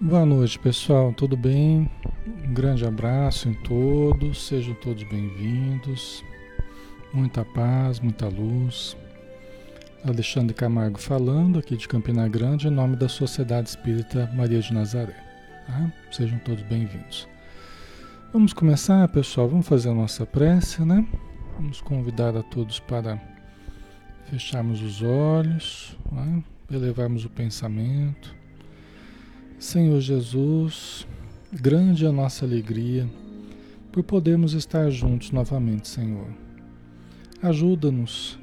Boa noite, pessoal. Tudo bem? Um grande abraço em todos. Sejam todos bem-vindos. Muita paz, muita luz. Alexandre Camargo falando aqui de Campina Grande em nome da Sociedade Espírita Maria de Nazaré. Tá? Sejam todos bem-vindos. Vamos começar, pessoal. Vamos fazer a nossa prece, né? Vamos convidar a todos para fecharmos os olhos, né? elevarmos o pensamento Senhor Jesus, grande é a nossa alegria por podermos estar juntos novamente, Senhor. Ajuda-nos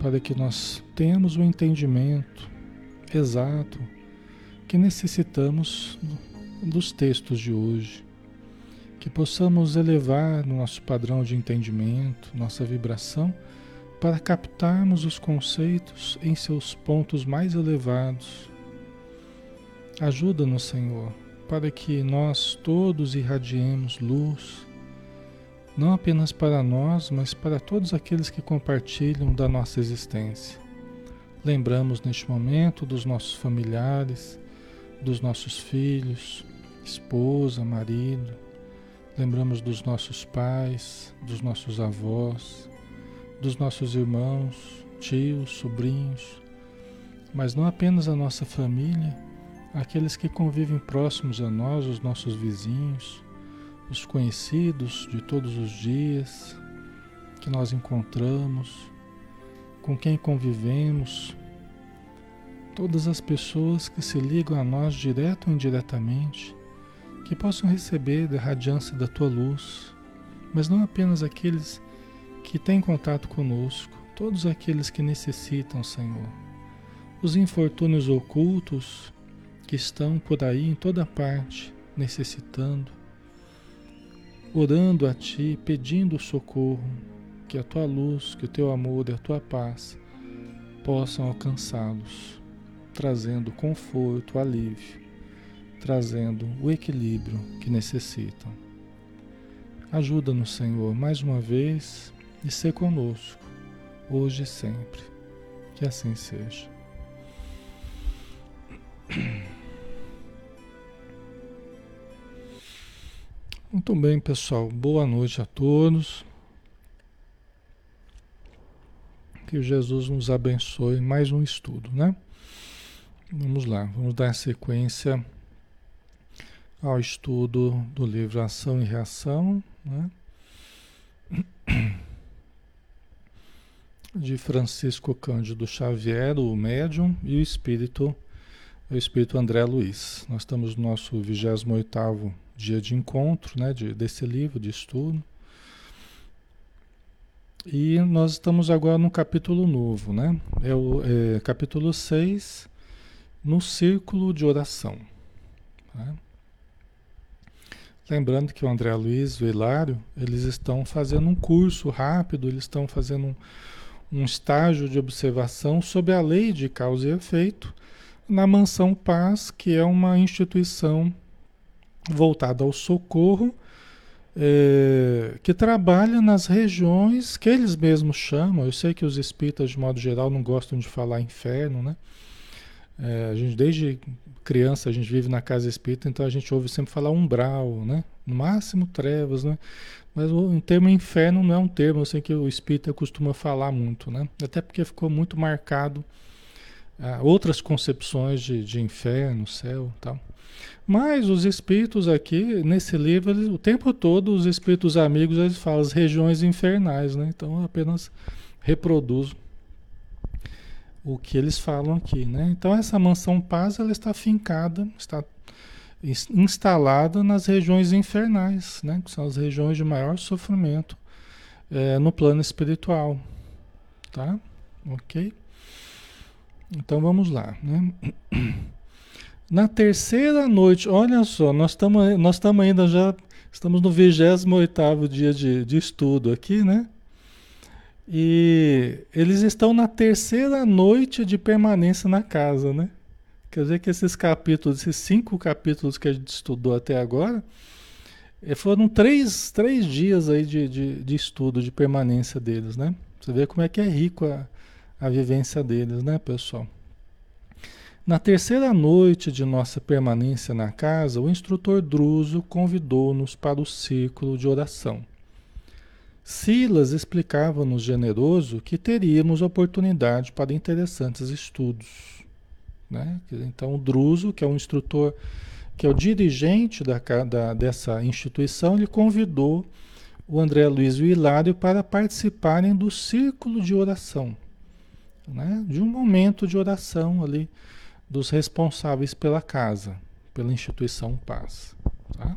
para que nós tenhamos o entendimento exato que necessitamos dos textos de hoje, que possamos elevar nosso padrão de entendimento, nossa vibração, para captarmos os conceitos em seus pontos mais elevados Ajuda-nos, Senhor, para que nós todos irradiemos luz, não apenas para nós, mas para todos aqueles que compartilham da nossa existência. Lembramos neste momento dos nossos familiares, dos nossos filhos, esposa, marido. Lembramos dos nossos pais, dos nossos avós, dos nossos irmãos, tios, sobrinhos, mas não apenas a nossa família, aqueles que convivem próximos a nós, os nossos vizinhos, os conhecidos de todos os dias que nós encontramos, com quem convivemos, todas as pessoas que se ligam a nós direto ou indiretamente, que possam receber da radiância da tua luz, mas não apenas aqueles que têm contato conosco, todos aqueles que necessitam, Senhor. Os infortúnios ocultos que estão por aí em toda parte necessitando, orando a Ti, pedindo socorro, que a Tua luz, que o Teu amor e a Tua paz possam alcançá-los, trazendo conforto, alívio, trazendo o equilíbrio que necessitam. Ajuda-nos, Senhor, mais uma vez e ser conosco, hoje e sempre. Que assim seja. Muito bem, pessoal. Boa noite a todos. Que Jesus nos abençoe. Mais um estudo, né? Vamos lá, vamos dar sequência ao estudo do livro Ação e Reação, né? De Francisco Cândido Xavier, o médium, e o espírito, o espírito André Luiz. Nós estamos no nosso 28º dia de encontro né, de, desse livro, de estudo. E nós estamos agora no capítulo novo, né? É o é, capítulo 6, no círculo de oração. Né? Lembrando que o André Luiz e o Hilário, eles estão fazendo um curso rápido, eles estão fazendo um, um estágio de observação sobre a lei de causa e efeito na Mansão Paz, que é uma instituição voltada ao socorro, é, que trabalha nas regiões que eles mesmos chamam. Eu sei que os espíritas, de modo geral, não gostam de falar inferno, né? É, a gente, desde criança, a gente vive na casa espírita, então a gente ouve sempre falar umbral, né? No máximo trevas, né? Mas o termo inferno não é um termo, eu sei que o espírita costuma falar muito, né? Até porque ficou muito marcado outras concepções de, de inferno, céu tal. Mas os espíritos aqui, nesse livro, eles, o tempo todo, os espíritos amigos, eles falam as regiões infernais, né? Então eu apenas reproduzo o que eles falam aqui, né? Então essa mansão paz, ela está fincada, está instalada nas regiões infernais, né? Que são as regiões de maior sofrimento é, no plano espiritual, tá? Ok? Então vamos lá, né? Na terceira noite, olha só, nós estamos nós ainda já, estamos no 28 dia de, de estudo aqui, né? E eles estão na terceira noite de permanência na casa, né? Quer dizer que esses capítulos, esses cinco capítulos que a gente estudou até agora, eh, foram três, três dias aí de, de, de estudo, de permanência deles, né? Você vê como é que é rico a, a vivência deles, né, pessoal? Na terceira noite de nossa permanência na casa, o instrutor Druso convidou-nos para o círculo de oração. Silas explicava-nos generoso que teríamos oportunidade para interessantes estudos. Né? Então, o Druso, que é o instrutor, que é o dirigente da, da, dessa instituição, ele convidou o André Luiz e o Hilário para participarem do círculo de oração, né? de um momento de oração ali dos responsáveis pela casa, pela instituição Paz. Tá?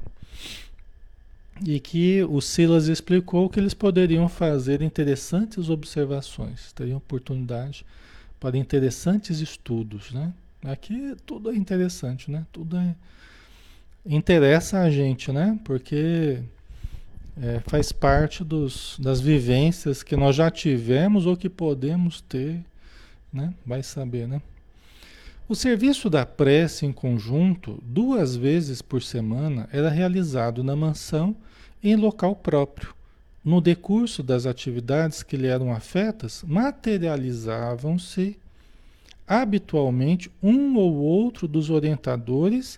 E que o Silas explicou que eles poderiam fazer interessantes observações, teriam oportunidade para interessantes estudos. Né? Aqui tudo é interessante, né? tudo é, interessa a gente, né? porque é, faz parte dos, das vivências que nós já tivemos ou que podemos ter, né? vai saber, né? O serviço da prece em conjunto, duas vezes por semana, era realizado na mansão em local próprio. No decurso das atividades que lhe eram afetas, materializavam-se habitualmente um ou outro dos orientadores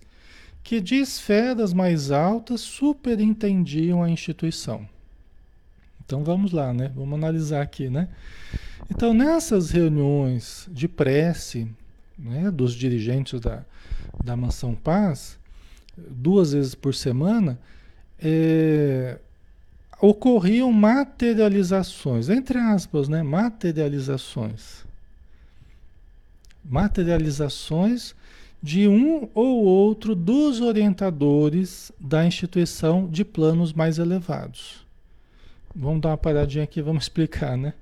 que de esferas mais altas superintendiam a instituição. Então vamos lá, né? Vamos analisar aqui, né? Então nessas reuniões de prece, né, dos dirigentes da, da Mansão Paz, duas vezes por semana, é, ocorriam materializações, entre aspas, né, materializações. Materializações de um ou outro dos orientadores da instituição de planos mais elevados. Vamos dar uma paradinha aqui, vamos explicar, né?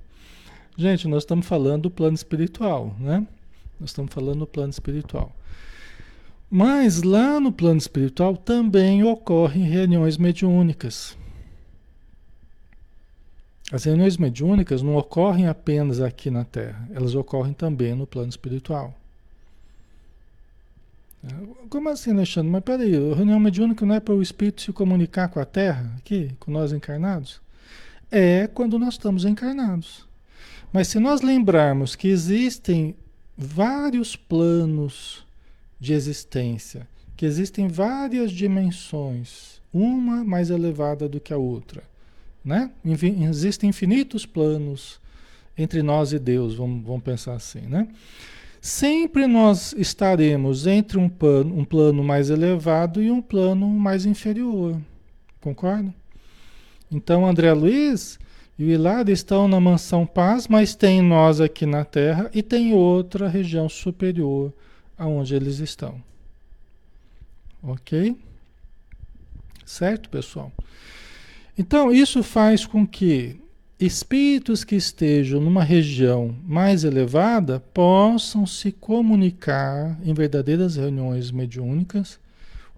Gente, nós estamos falando do plano espiritual, né? Nós estamos falando do plano espiritual. Mas lá no plano espiritual também ocorrem reuniões mediúnicas. As reuniões mediúnicas não ocorrem apenas aqui na Terra, elas ocorrem também no plano espiritual. Como assim, Alexandre? Mas peraí, a reunião mediúnica não é para o espírito se comunicar com a Terra, aqui, com nós encarnados? É quando nós estamos encarnados. Mas se nós lembrarmos que existem vários planos de existência, que existem várias dimensões, uma mais elevada do que a outra. Né? Existem infinitos planos entre nós e Deus, vamos, vamos pensar assim. Né? Sempre nós estaremos entre um plano, um plano mais elevado e um plano mais inferior. Concorda? Então, André Luiz e o Hilário estão na mansão paz, mas tem nós aqui na Terra e tem outra região superior aonde eles estão. Ok? Certo, pessoal? Então, isso faz com que espíritos que estejam numa região mais elevada possam se comunicar em verdadeiras reuniões mediúnicas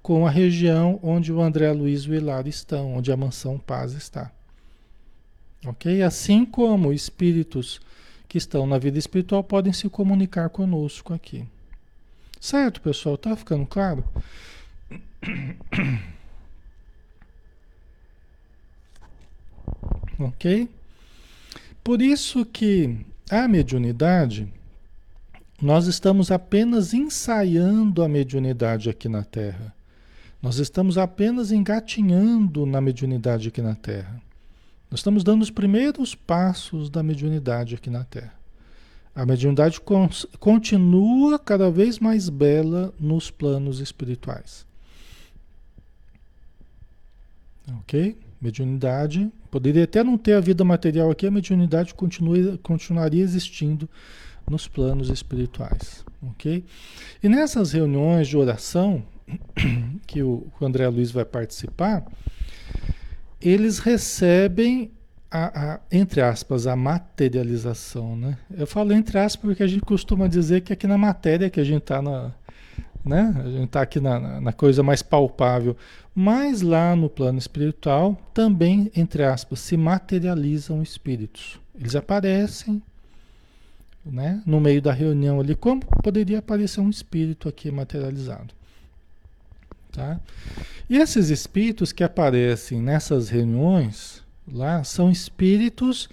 com a região onde o André Luiz e o Hilário estão, onde a mansão paz está. Ok? Assim como espíritos que estão na vida espiritual podem se comunicar conosco aqui. Certo, pessoal? Tá ficando claro? ok? Por isso que a mediunidade, nós estamos apenas ensaiando a mediunidade aqui na Terra. Nós estamos apenas engatinhando na mediunidade aqui na Terra. Nós estamos dando os primeiros passos da mediunidade aqui na Terra. A mediunidade continua cada vez mais bela nos planos espirituais. Ok? Mediunidade, poderia até não ter a vida material aqui, a mediunidade continua, continuaria existindo nos planos espirituais. Ok? E nessas reuniões de oração, que o, André Luiz vai participar, eles recebem a, a, entre aspas, a materialização, né? Eu falo entre aspas porque a gente costuma dizer que aqui na matéria que a gente está na, né? A gente está aqui na, na, coisa mais palpável, mas lá no plano espiritual também, entre aspas, se materializam espíritos. Eles aparecem, né? No meio da reunião ali, como poderia aparecer um espírito aqui materializado. Tá? E esses espíritos que aparecem nessas reuniões lá são espíritos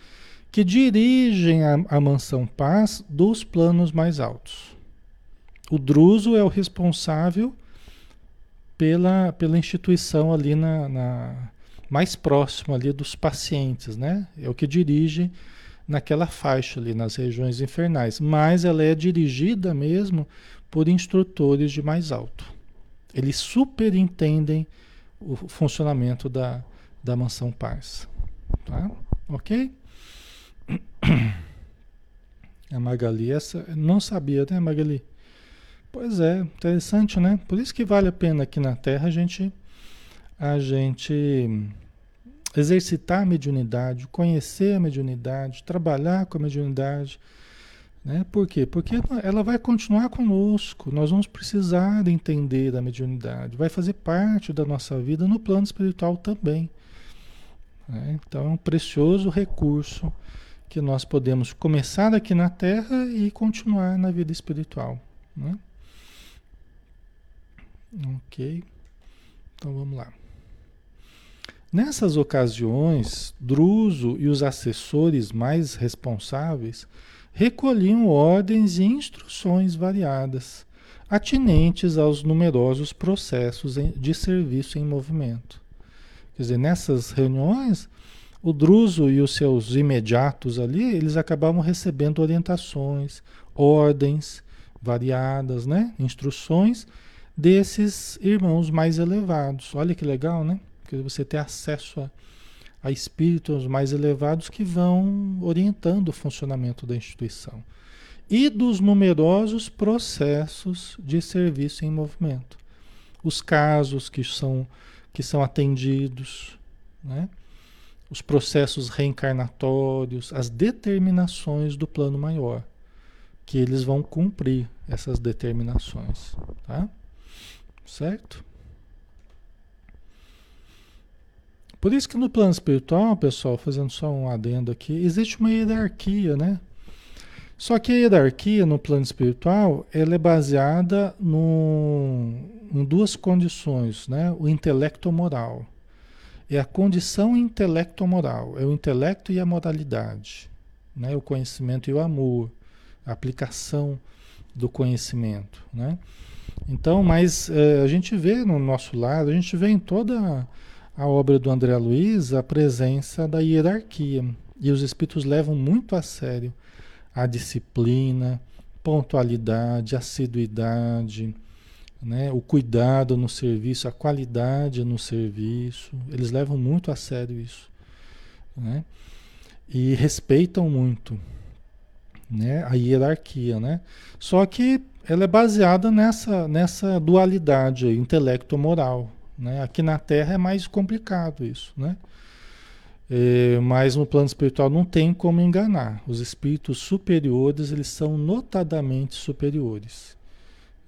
que dirigem a, a mansão paz dos planos mais altos. O Druso é o responsável pela, pela instituição ali na, na mais próximo ali dos pacientes, né? É o que dirige naquela faixa ali nas regiões infernais, mas ela é dirigida mesmo por instrutores de mais alto. Eles superintendem o funcionamento da, da mansão Pars. Tá? Ok? A Magali, essa não sabia, né, Magali? Pois é, interessante, né? Por isso que vale a pena aqui na Terra a gente a gente exercitar a mediunidade, conhecer a mediunidade, trabalhar com a mediunidade, né? Por quê? Porque ela vai continuar conosco, nós vamos precisar entender da mediunidade, vai fazer parte da nossa vida no plano espiritual também. Né? Então é um precioso recurso que nós podemos começar aqui na Terra e continuar na vida espiritual. Né? Ok, então vamos lá. Nessas ocasiões, Druso e os assessores mais responsáveis recolhiam ordens e instruções variadas, atinentes aos numerosos processos de serviço em movimento. Quer dizer, nessas reuniões, o Druso e os seus imediatos ali, eles acabavam recebendo orientações, ordens variadas, né? instruções desses irmãos mais elevados. Olha que legal, né? Que você ter acesso a a espíritos mais elevados que vão orientando o funcionamento da instituição e dos numerosos processos de serviço em movimento. Os casos que são, que são atendidos, né? os processos reencarnatórios, as determinações do plano maior, que eles vão cumprir essas determinações. Tá? Certo? Por isso que no plano espiritual, pessoal, fazendo só um adendo aqui, existe uma hierarquia, né? Só que a hierarquia no plano espiritual, ela é baseada no, em duas condições, né? O intelecto moral. É a condição intelecto-moral, é o intelecto e a moralidade, né? O conhecimento e o amor, a aplicação do conhecimento, né? Então, mas é, a gente vê no nosso lado, a gente vê em toda a obra do André Luiz a presença da hierarquia. E os espíritos levam muito a sério a disciplina, pontualidade, assiduidade, né? o cuidado no serviço, a qualidade no serviço. Eles levam muito a sério isso. Né? E respeitam muito né? a hierarquia. Né? Só que ela é baseada nessa, nessa dualidade intelecto-moral. Né? Aqui na Terra é mais complicado isso, né? É, mas no plano espiritual não tem como enganar. Os espíritos superiores, eles são notadamente superiores.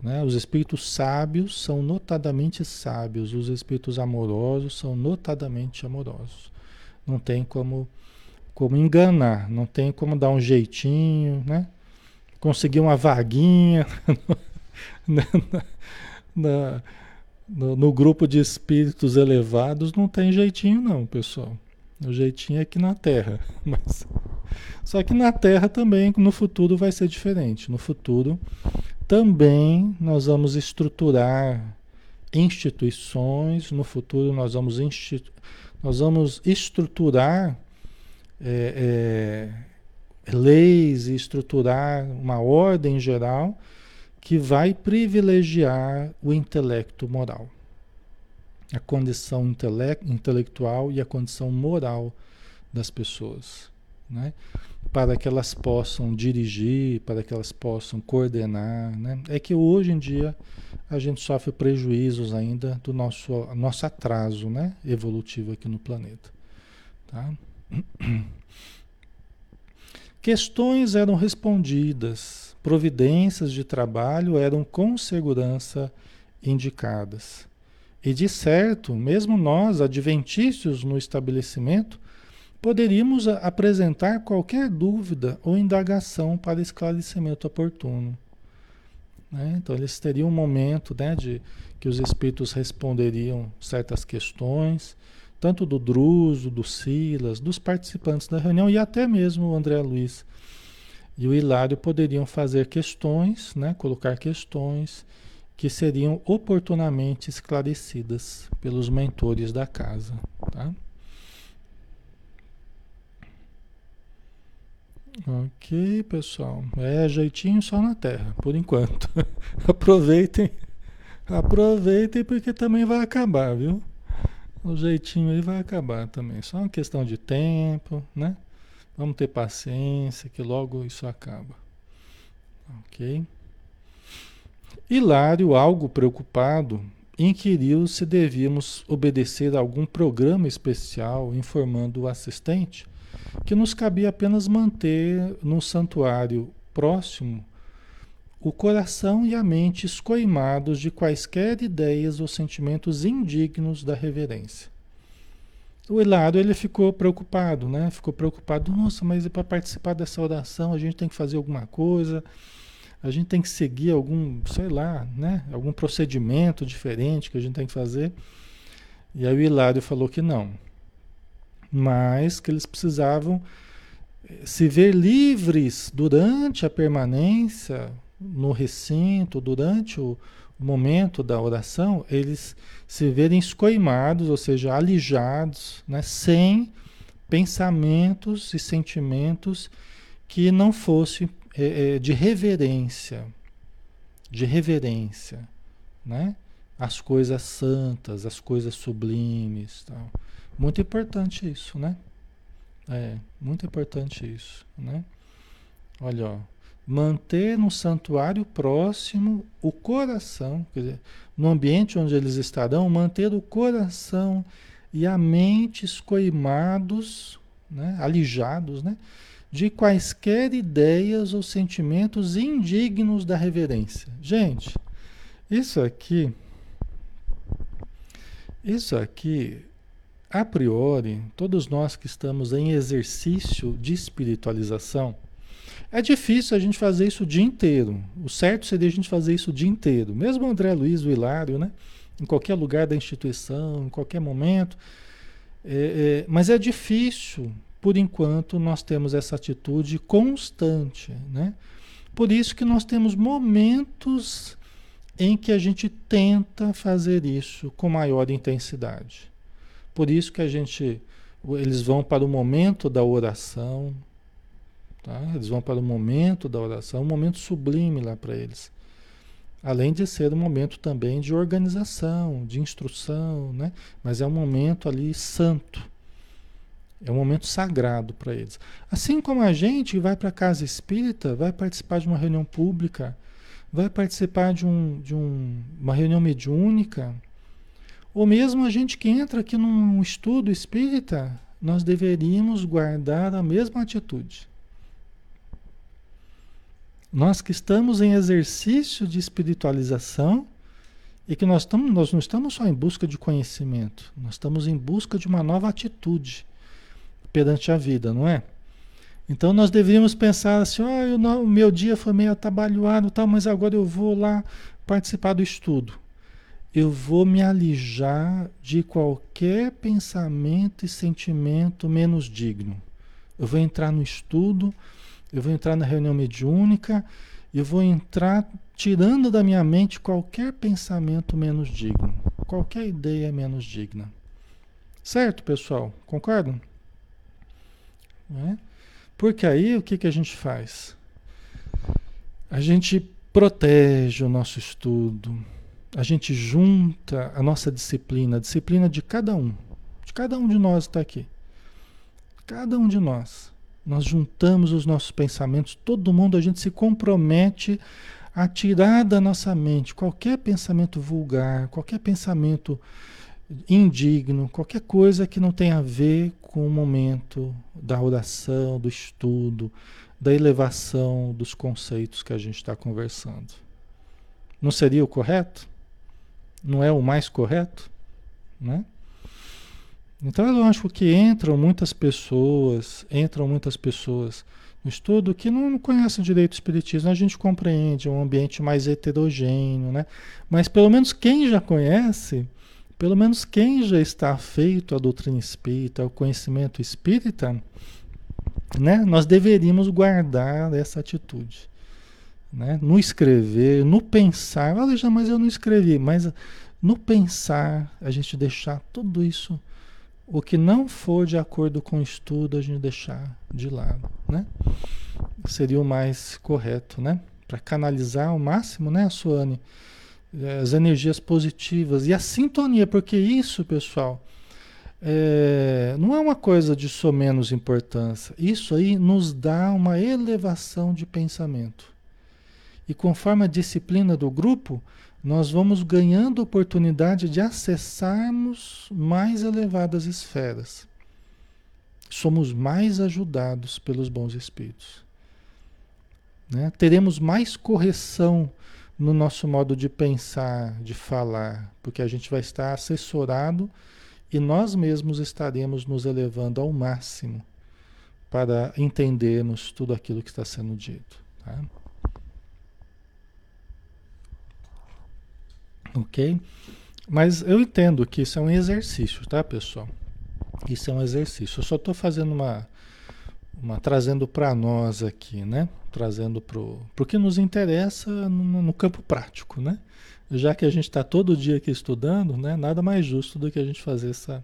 Né? Os espíritos sábios são notadamente sábios. Os espíritos amorosos são notadamente amorosos. Não tem como, como enganar, não tem como dar um jeitinho, né? Conseguir uma vaguinha na, na, na no, no, grupo de espíritos elevados não tem jeitinho não, pessoal. O jeitinho é aqui na Terra. Mas, só que na Terra também, no futuro, vai ser diferente. No futuro, também nós vamos estruturar instituições. No futuro, nós vamos, institu nós vamos estruturar é, é, leis e estruturar uma ordem geral que vai privilegiar o intelecto moral. A condição intele intelectual e a condição moral das pessoas. Né? Para que elas possam dirigir, para que elas possam coordenar. Né? É que hoje em dia a gente sofre prejuízos ainda do nosso, nosso atraso né? evolutivo aqui no planeta. Tá? Questões eram respondidas providências de trabalho eram com segurança indicadas. E de certo, mesmo nós, adventícios no estabelecimento, poderíamos apresentar qualquer dúvida ou indagação para esclarecimento oportuno. Né? Então, eles teriam um momento né, de que os espíritos responderiam certas questões, tanto do Druso, do Silas, dos participantes da reunião e até mesmo o André Luiz e o Hilário poderiam fazer questões, né, colocar questões que seriam oportunamente esclarecidas pelos mentores da casa. Tá? Ok, pessoal. É jeitinho só na Terra, por enquanto. aproveitem, aproveitem porque também vai acabar, viu? O jeitinho aí vai acabar também. Só uma questão de tempo, né? Vamos ter paciência que logo isso acaba. Ok? Hilário, algo preocupado, inquiriu se devíamos obedecer a algum programa especial informando o assistente que nos cabia apenas manter no santuário próximo o coração e a mente escoimados de quaisquer ideias ou sentimentos indignos da reverência. O Hilário ele ficou preocupado, né? Ficou preocupado, nossa, mas para participar dessa oração a gente tem que fazer alguma coisa, a gente tem que seguir algum, sei lá, né? Algum procedimento diferente que a gente tem que fazer. E aí o Hilário falou que não, mas que eles precisavam eh, se ver livres durante a permanência no recinto, durante o, momento da oração, eles se verem escoimados, ou seja, alijados, né, sem pensamentos e sentimentos que não fossem é, é, de reverência, de reverência, né? As coisas santas, as coisas sublimes, tal. Muito importante isso, né? É, muito importante isso, né? Olha, ó, manter no santuário próximo o coração, quer dizer, no ambiente onde eles estarão, manter o coração e a mente escoimados, né, alijados, né, de quaisquer ideias ou sentimentos indignos da reverência. Gente, isso aqui, isso aqui, a priori, todos nós que estamos em exercício de espiritualização, é difícil a gente fazer isso o dia inteiro. O certo seria a gente fazer isso o dia inteiro. Mesmo o André Luiz, o Hilário, né? Em qualquer lugar da instituição, em qualquer momento. É, é, mas é difícil, por enquanto, nós temos essa atitude constante, né? Por isso que nós temos momentos em que a gente tenta fazer isso com maior intensidade. Por isso que a gente, eles vão para o momento da oração, Tá? Eles vão para o momento da oração, um momento sublime lá para eles. Além de ser um momento também de organização, de instrução, né? mas é um momento ali santo. É um momento sagrado para eles. Assim como a gente vai para a casa espírita, vai participar de uma reunião pública, vai participar de, um, de um, uma reunião mediúnica, ou mesmo a gente que entra aqui num estudo espírita, nós deveríamos guardar a mesma atitude. Nós que estamos em exercício de espiritualização e que nós, estamos, nós não estamos só em busca de conhecimento, nós estamos em busca de uma nova atitude perante a vida, não é? Então nós deveríamos pensar assim, oh, o meu dia foi meio atabalhoado, tal, mas agora eu vou lá participar do estudo. Eu vou me alijar de qualquer pensamento e sentimento menos digno. Eu vou entrar no estudo, eu vou entrar na reunião mediúnica, eu vou entrar tirando da minha mente qualquer pensamento menos digno, qualquer ideia menos digna. Certo, pessoal? Concordam? É? Porque aí o que, que a gente faz? A gente protege o nosso estudo, a gente junta a nossa disciplina, a disciplina de cada um, de cada um de nós está aqui. Cada um de nós. Nós juntamos os nossos pensamentos, todo mundo, a gente se compromete a tirar da nossa mente qualquer pensamento vulgar, qualquer pensamento indigno, qualquer coisa que não tenha a ver com o momento da oração, do estudo, da elevação dos conceitos que a gente está conversando. Não seria o correto? Não é o mais correto? Né? Então eu acho que entram muitas pessoas, entram muitas pessoas no estudo que não conhecem direito o espiritismo, a gente compreende, é um ambiente mais heterogêneo, né? Mas pelo menos quem já conhece, pelo menos quem já está feito a doutrina espírita, o conhecimento espírita, né? Nós deveríamos guardar essa atitude. Né? No escrever, no pensar, olha mas eu não escrevi, mas no pensar, a gente deixar tudo isso, o que não for de acordo com o estudo, a gente deixar de lado, né? Seria o mais correto, né? Para canalizar ao máximo, né, Suane? As energias positivas e a sintonia, porque isso, pessoal, é, não é uma coisa de só menos importância. Isso aí nos dá uma elevação de pensamento. E conforme a disciplina do grupo, nós vamos ganhando oportunidade de acessarmos mais elevadas esferas. Somos mais ajudados pelos bons espíritos. Né? Teremos mais correção no nosso modo de pensar, de falar, porque a gente vai estar assessorado e nós mesmos estaremos nos elevando ao máximo para entendermos tudo aquilo que está sendo dito. Tá? Ok? Mas eu entendo que isso é um exercício, tá, pessoal? Isso é um exercício. Eu só estou fazendo uma, uma trazendo para nós aqui, né? Trazendo para o que nos interessa no, no, campo prático, né? Já que a gente está todo dia aqui estudando, né? Nada mais justo do que a gente fazer essa,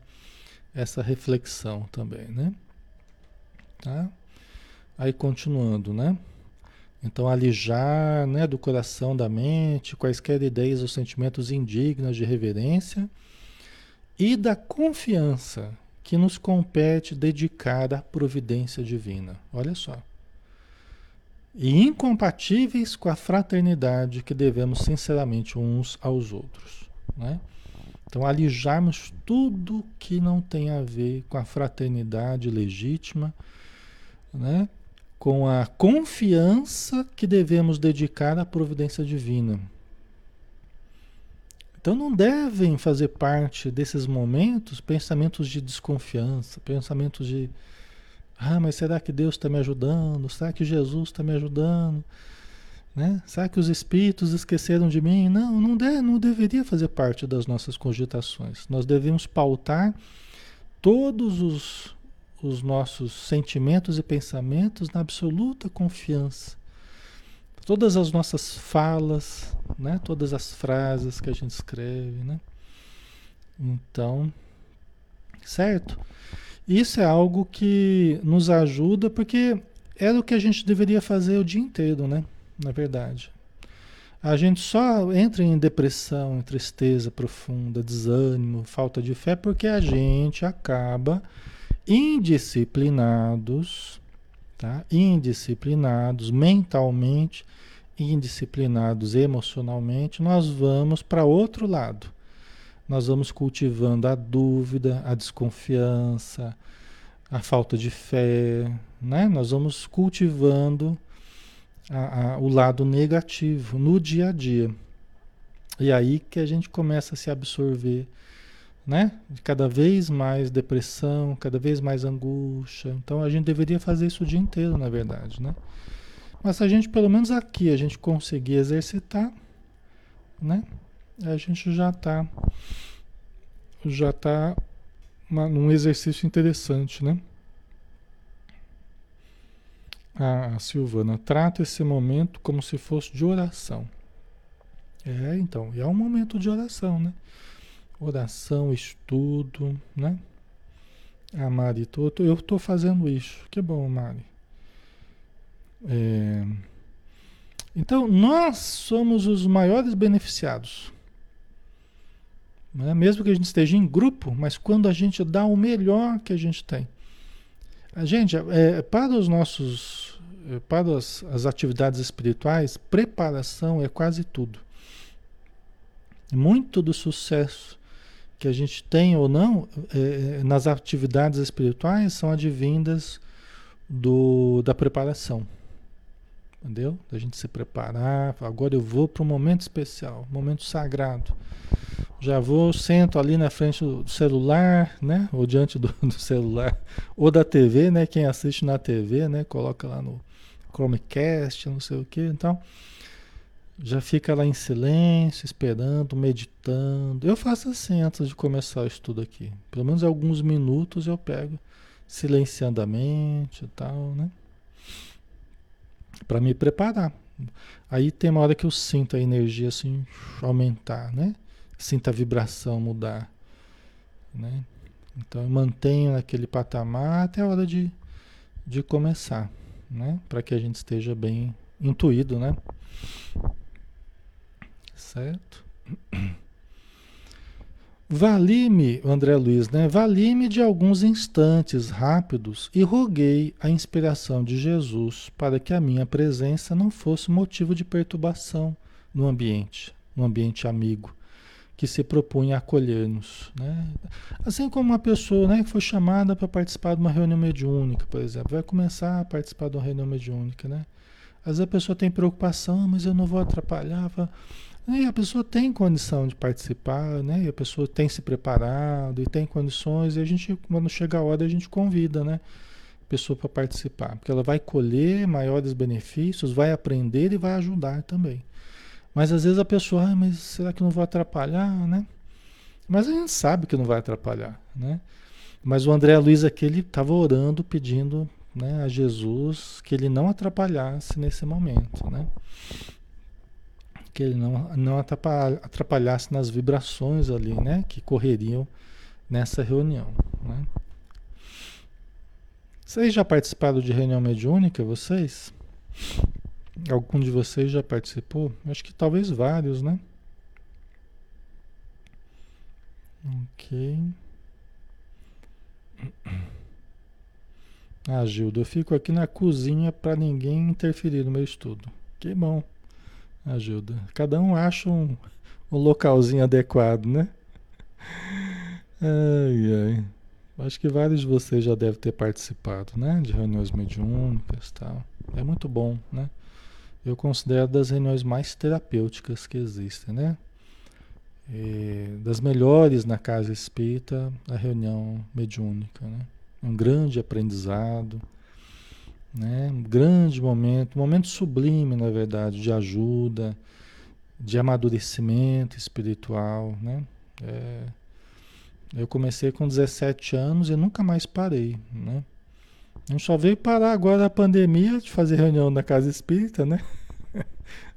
essa reflexão também, né? Tá? Aí continuando, né? Então, alijar né, do coração, da mente, quaisquer ideias ou sentimentos indignos de reverência e da confiança que nos compete dedicar à providência divina. Olha só. E incompatíveis com a fraternidade que devemos sinceramente uns aos outros. Né? Então, alijarmos tudo que não tem a ver com a fraternidade legítima, né? Com a confiança que devemos dedicar à providência divina. Então não devem fazer parte desses momentos pensamentos de desconfiança, pensamentos de ah, mas será que Deus está me ajudando? Será que Jesus está me ajudando? Né? Será que os espíritos esqueceram de mim? Não, não, de, não deveria fazer parte das nossas cogitações. Nós devemos pautar todos os, os nossos sentimentos e pensamentos na absoluta confiança. Todas as nossas falas, né? todas as frases que a gente escreve. Né? Então, certo? Isso é algo que nos ajuda, porque era o que a gente deveria fazer o dia inteiro, né? Na verdade. A gente só entra em depressão, em tristeza profunda, desânimo, falta de fé, porque a gente acaba indisciplinados, tá? indisciplinados mentalmente, indisciplinados emocionalmente, nós vamos para outro lado. Nós vamos cultivando a dúvida, a desconfiança, a falta de fé, né? Nós vamos cultivando a, a, o lado negativo no dia a dia. E aí que a gente começa a se absorver né? Cada vez mais depressão, cada vez mais angústia. Então a gente deveria fazer isso o dia inteiro, na verdade, né? Mas se a gente, pelo menos aqui, a gente conseguir exercitar, né? A gente já está já tá num exercício interessante, né? A Silvana trata esse momento como se fosse de oração. É, então, é um momento de oração, né? Oração, estudo, né? A Mari, tô, tô, eu estou fazendo isso. Que bom, Mari. É... Então, nós somos os maiores beneficiados. Né? Mesmo que a gente esteja em grupo, mas quando a gente dá o melhor que a gente tem. A gente, é, para os nossos, é, para as, as atividades espirituais, preparação é quase tudo. Muito do sucesso que a gente tem ou não é, é, nas atividades espirituais são advindas do, da preparação. Entendeu? Da gente se preparar, agora eu vou para um momento especial, momento sagrado. Já vou, sento ali na frente do celular, né? Ou diante do, do celular, ou da TV, né? Quem assiste na TV, né? Coloca lá no Chromecast, não sei o que. Então, já fica lá em silêncio, esperando, meditando. Eu faço assim antes de começar o estudo aqui. Pelo menos alguns minutos eu pego, silenciando a mente e tal, né? Para me preparar. Aí tem uma hora que eu sinto a energia assim aumentar, né? Sinto a vibração mudar, né? Então eu mantenho naquele patamar até a hora de, de começar, né? Para que a gente esteja bem intuído, né? Certo? Vali-me, André Luiz, né? Vali-me de alguns instantes rápidos e roguei a inspiração de Jesus para que a minha presença não fosse motivo de perturbação no ambiente, no ambiente amigo, que se propunha a acolher-nos. Né? Assim como uma pessoa né, que foi chamada para participar de uma reunião mediúnica, por exemplo, vai começar a participar de uma reunião mediúnica, né? Às vezes a pessoa tem preocupação, mas eu não vou atrapalhar. E a pessoa tem condição de participar, né? E a pessoa tem se preparado e tem condições, e a gente, quando chega a hora, a gente convida, né? A pessoa para participar, porque ela vai colher maiores benefícios, vai aprender e vai ajudar também. Mas às vezes a pessoa, ah, mas será que não vou atrapalhar, né? Mas a gente sabe que não vai atrapalhar, né? Mas o André Luiz aqui, ele estava orando, pedindo né, a Jesus que ele não atrapalhasse nesse momento, né? Que ele não, não atrapalhasse nas vibrações ali, né? Que correriam nessa reunião, né? Vocês já participaram de reunião mediúnica, vocês? Algum de vocês já participou? Acho que talvez vários, né? Ok. Ah, Gildo, eu fico aqui na cozinha para ninguém interferir no meu estudo. Que bom. Ajuda. Cada um acha um, um localzinho adequado, né? Ai, ai. Acho que vários de vocês já devem ter participado, né? De reuniões mediúnicas e tal. É muito bom, né? Eu considero das reuniões mais terapêuticas que existem, né? E das melhores na casa espírita, a reunião mediúnica, né? Um grande aprendizado né? Um grande momento, um momento sublime, na verdade, de ajuda, de amadurecimento espiritual, né? É, eu comecei com 17 anos e nunca mais parei, né? A gente só veio parar agora a pandemia de fazer reunião na casa espírita, né?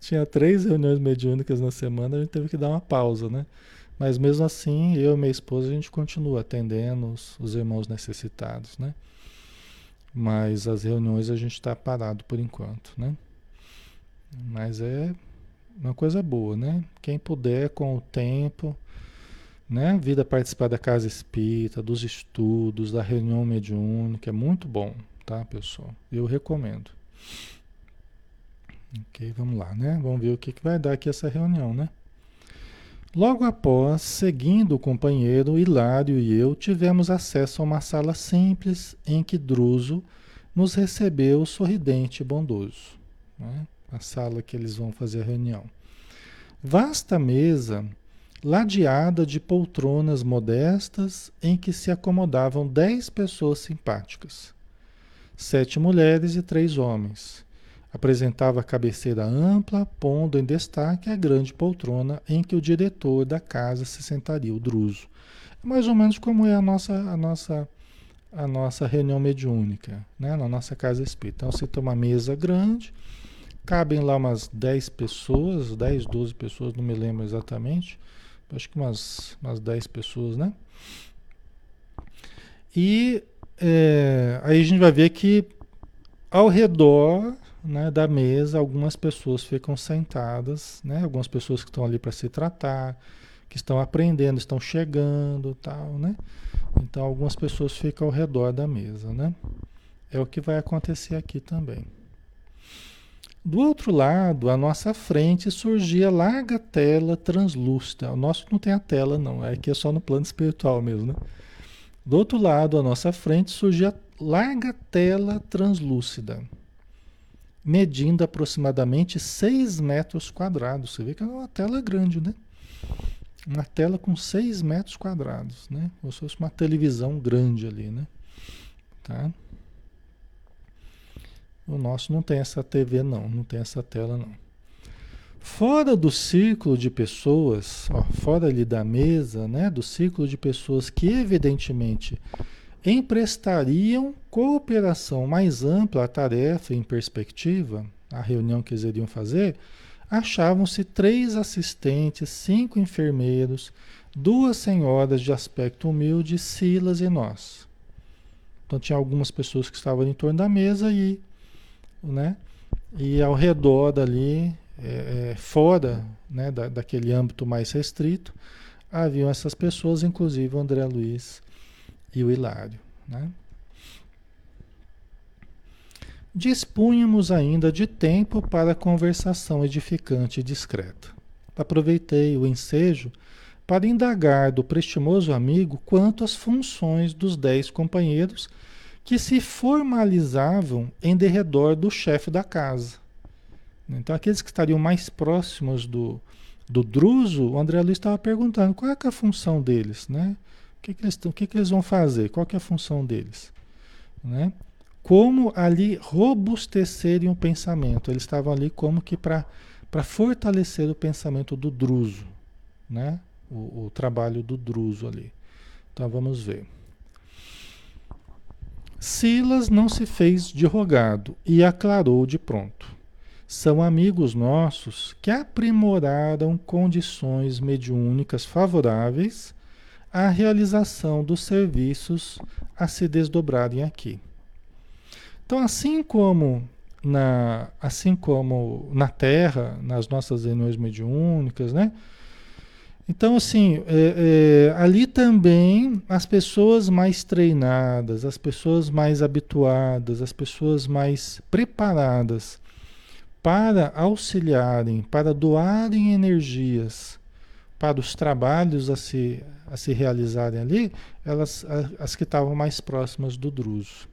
Tinha três reuniões mediúnicas na semana, a gente teve que dar uma pausa, né? Mas mesmo assim, eu e minha esposa, a gente continua atendendo os, os irmãos necessitados, né? Mas as reuniões a gente está parado por enquanto, né? Mas é uma coisa boa, né? Quem puder com o tempo, né? Vida participar da casa espírita, dos estudos, da reunião mediúnica, é muito bom, tá, pessoal? Eu recomendo. Ok, vamos lá, né? Vamos ver o que, que vai dar aqui essa reunião, né? Logo após, seguindo o companheiro, Hilário e eu tivemos acesso a uma sala simples em que Druso nos recebeu sorridente e bondoso. Né? A sala que eles vão fazer a reunião. Vasta mesa, ladeada de poltronas modestas em que se acomodavam dez pessoas simpáticas. Sete mulheres e três homens Apresentava a cabeceira ampla, pondo em destaque a grande poltrona em que o diretor da casa se sentaria, o druso. É mais ou menos como é a nossa, a nossa, a nossa reunião mediúnica, né? na nossa casa espírita. Então, você tem uma mesa grande, cabem lá umas 10 pessoas, 10, 12 pessoas, não me lembro exatamente, acho que umas, umas 10 pessoas, né? E é, aí a gente vai ver que ao redor né, da mesa, algumas pessoas ficam sentadas, né, algumas pessoas que estão ali para se tratar, que estão aprendendo, estão chegando, tal, né? Então algumas pessoas ficam ao redor da mesa, né? É o que vai acontecer aqui também. Do outro lado, à nossa frente, surgia larga tela translúcida. O nosso não tem a tela, não. É aqui é só no plano espiritual mesmo, né? Do outro lado, à nossa frente, surgia larga tela translúcida medindo aproximadamente 6 metros quadrados. Você vê que é uma tela grande, né? Uma tela com 6 metros quadrados, né? Como se fosse uma televisão grande ali, né? Tá? O nosso não tem essa TV não, não tem essa tela não. Fora do círculo de pessoas, ó, fora ali da mesa, né, do círculo de pessoas que evidentemente emprestariam cooperação mais ampla à tarefa em perspectiva, a reunião que eles iriam fazer, achavam-se três assistentes, cinco enfermeiros, duas senhoras de aspecto humilde, Silas e nós. Então tinha algumas pessoas que estavam em torno da mesa e, né, e ao redor dali, é, é, fora né, da, daquele âmbito mais restrito, haviam essas pessoas, inclusive o André Luiz e o Hilário. Né? Dispunhamos ainda de tempo para conversação edificante e discreta. Aproveitei o ensejo para indagar do prestimoso amigo quanto às funções dos dez companheiros que se formalizavam em derredor do chefe da casa. Então, aqueles que estariam mais próximos do, do Druso, o André Luiz estava perguntando qual é, é a função deles, né? O que, que eles, que, que eles vão fazer? Qual é a função deles? Né? Como ali robustecerem o pensamento. Eles estavam ali como que para fortalecer o pensamento do Druso, né? O, o trabalho do Druso ali. Então vamos ver. Silas não se fez de rogado e aclarou de pronto. São amigos nossos que aprimoraram condições mediúnicas favoráveis à realização dos serviços a se desdobrarem aqui. Então, assim como na, assim como na Terra, nas nossas reuniões mediúnicas, né? Então, assim, é, é, ali também as pessoas mais treinadas, as pessoas mais habituadas, as pessoas mais preparadas para auxiliarem, para doarem energias para os trabalhos a se, a se realizarem ali, elas as que estavam mais próximas do druso.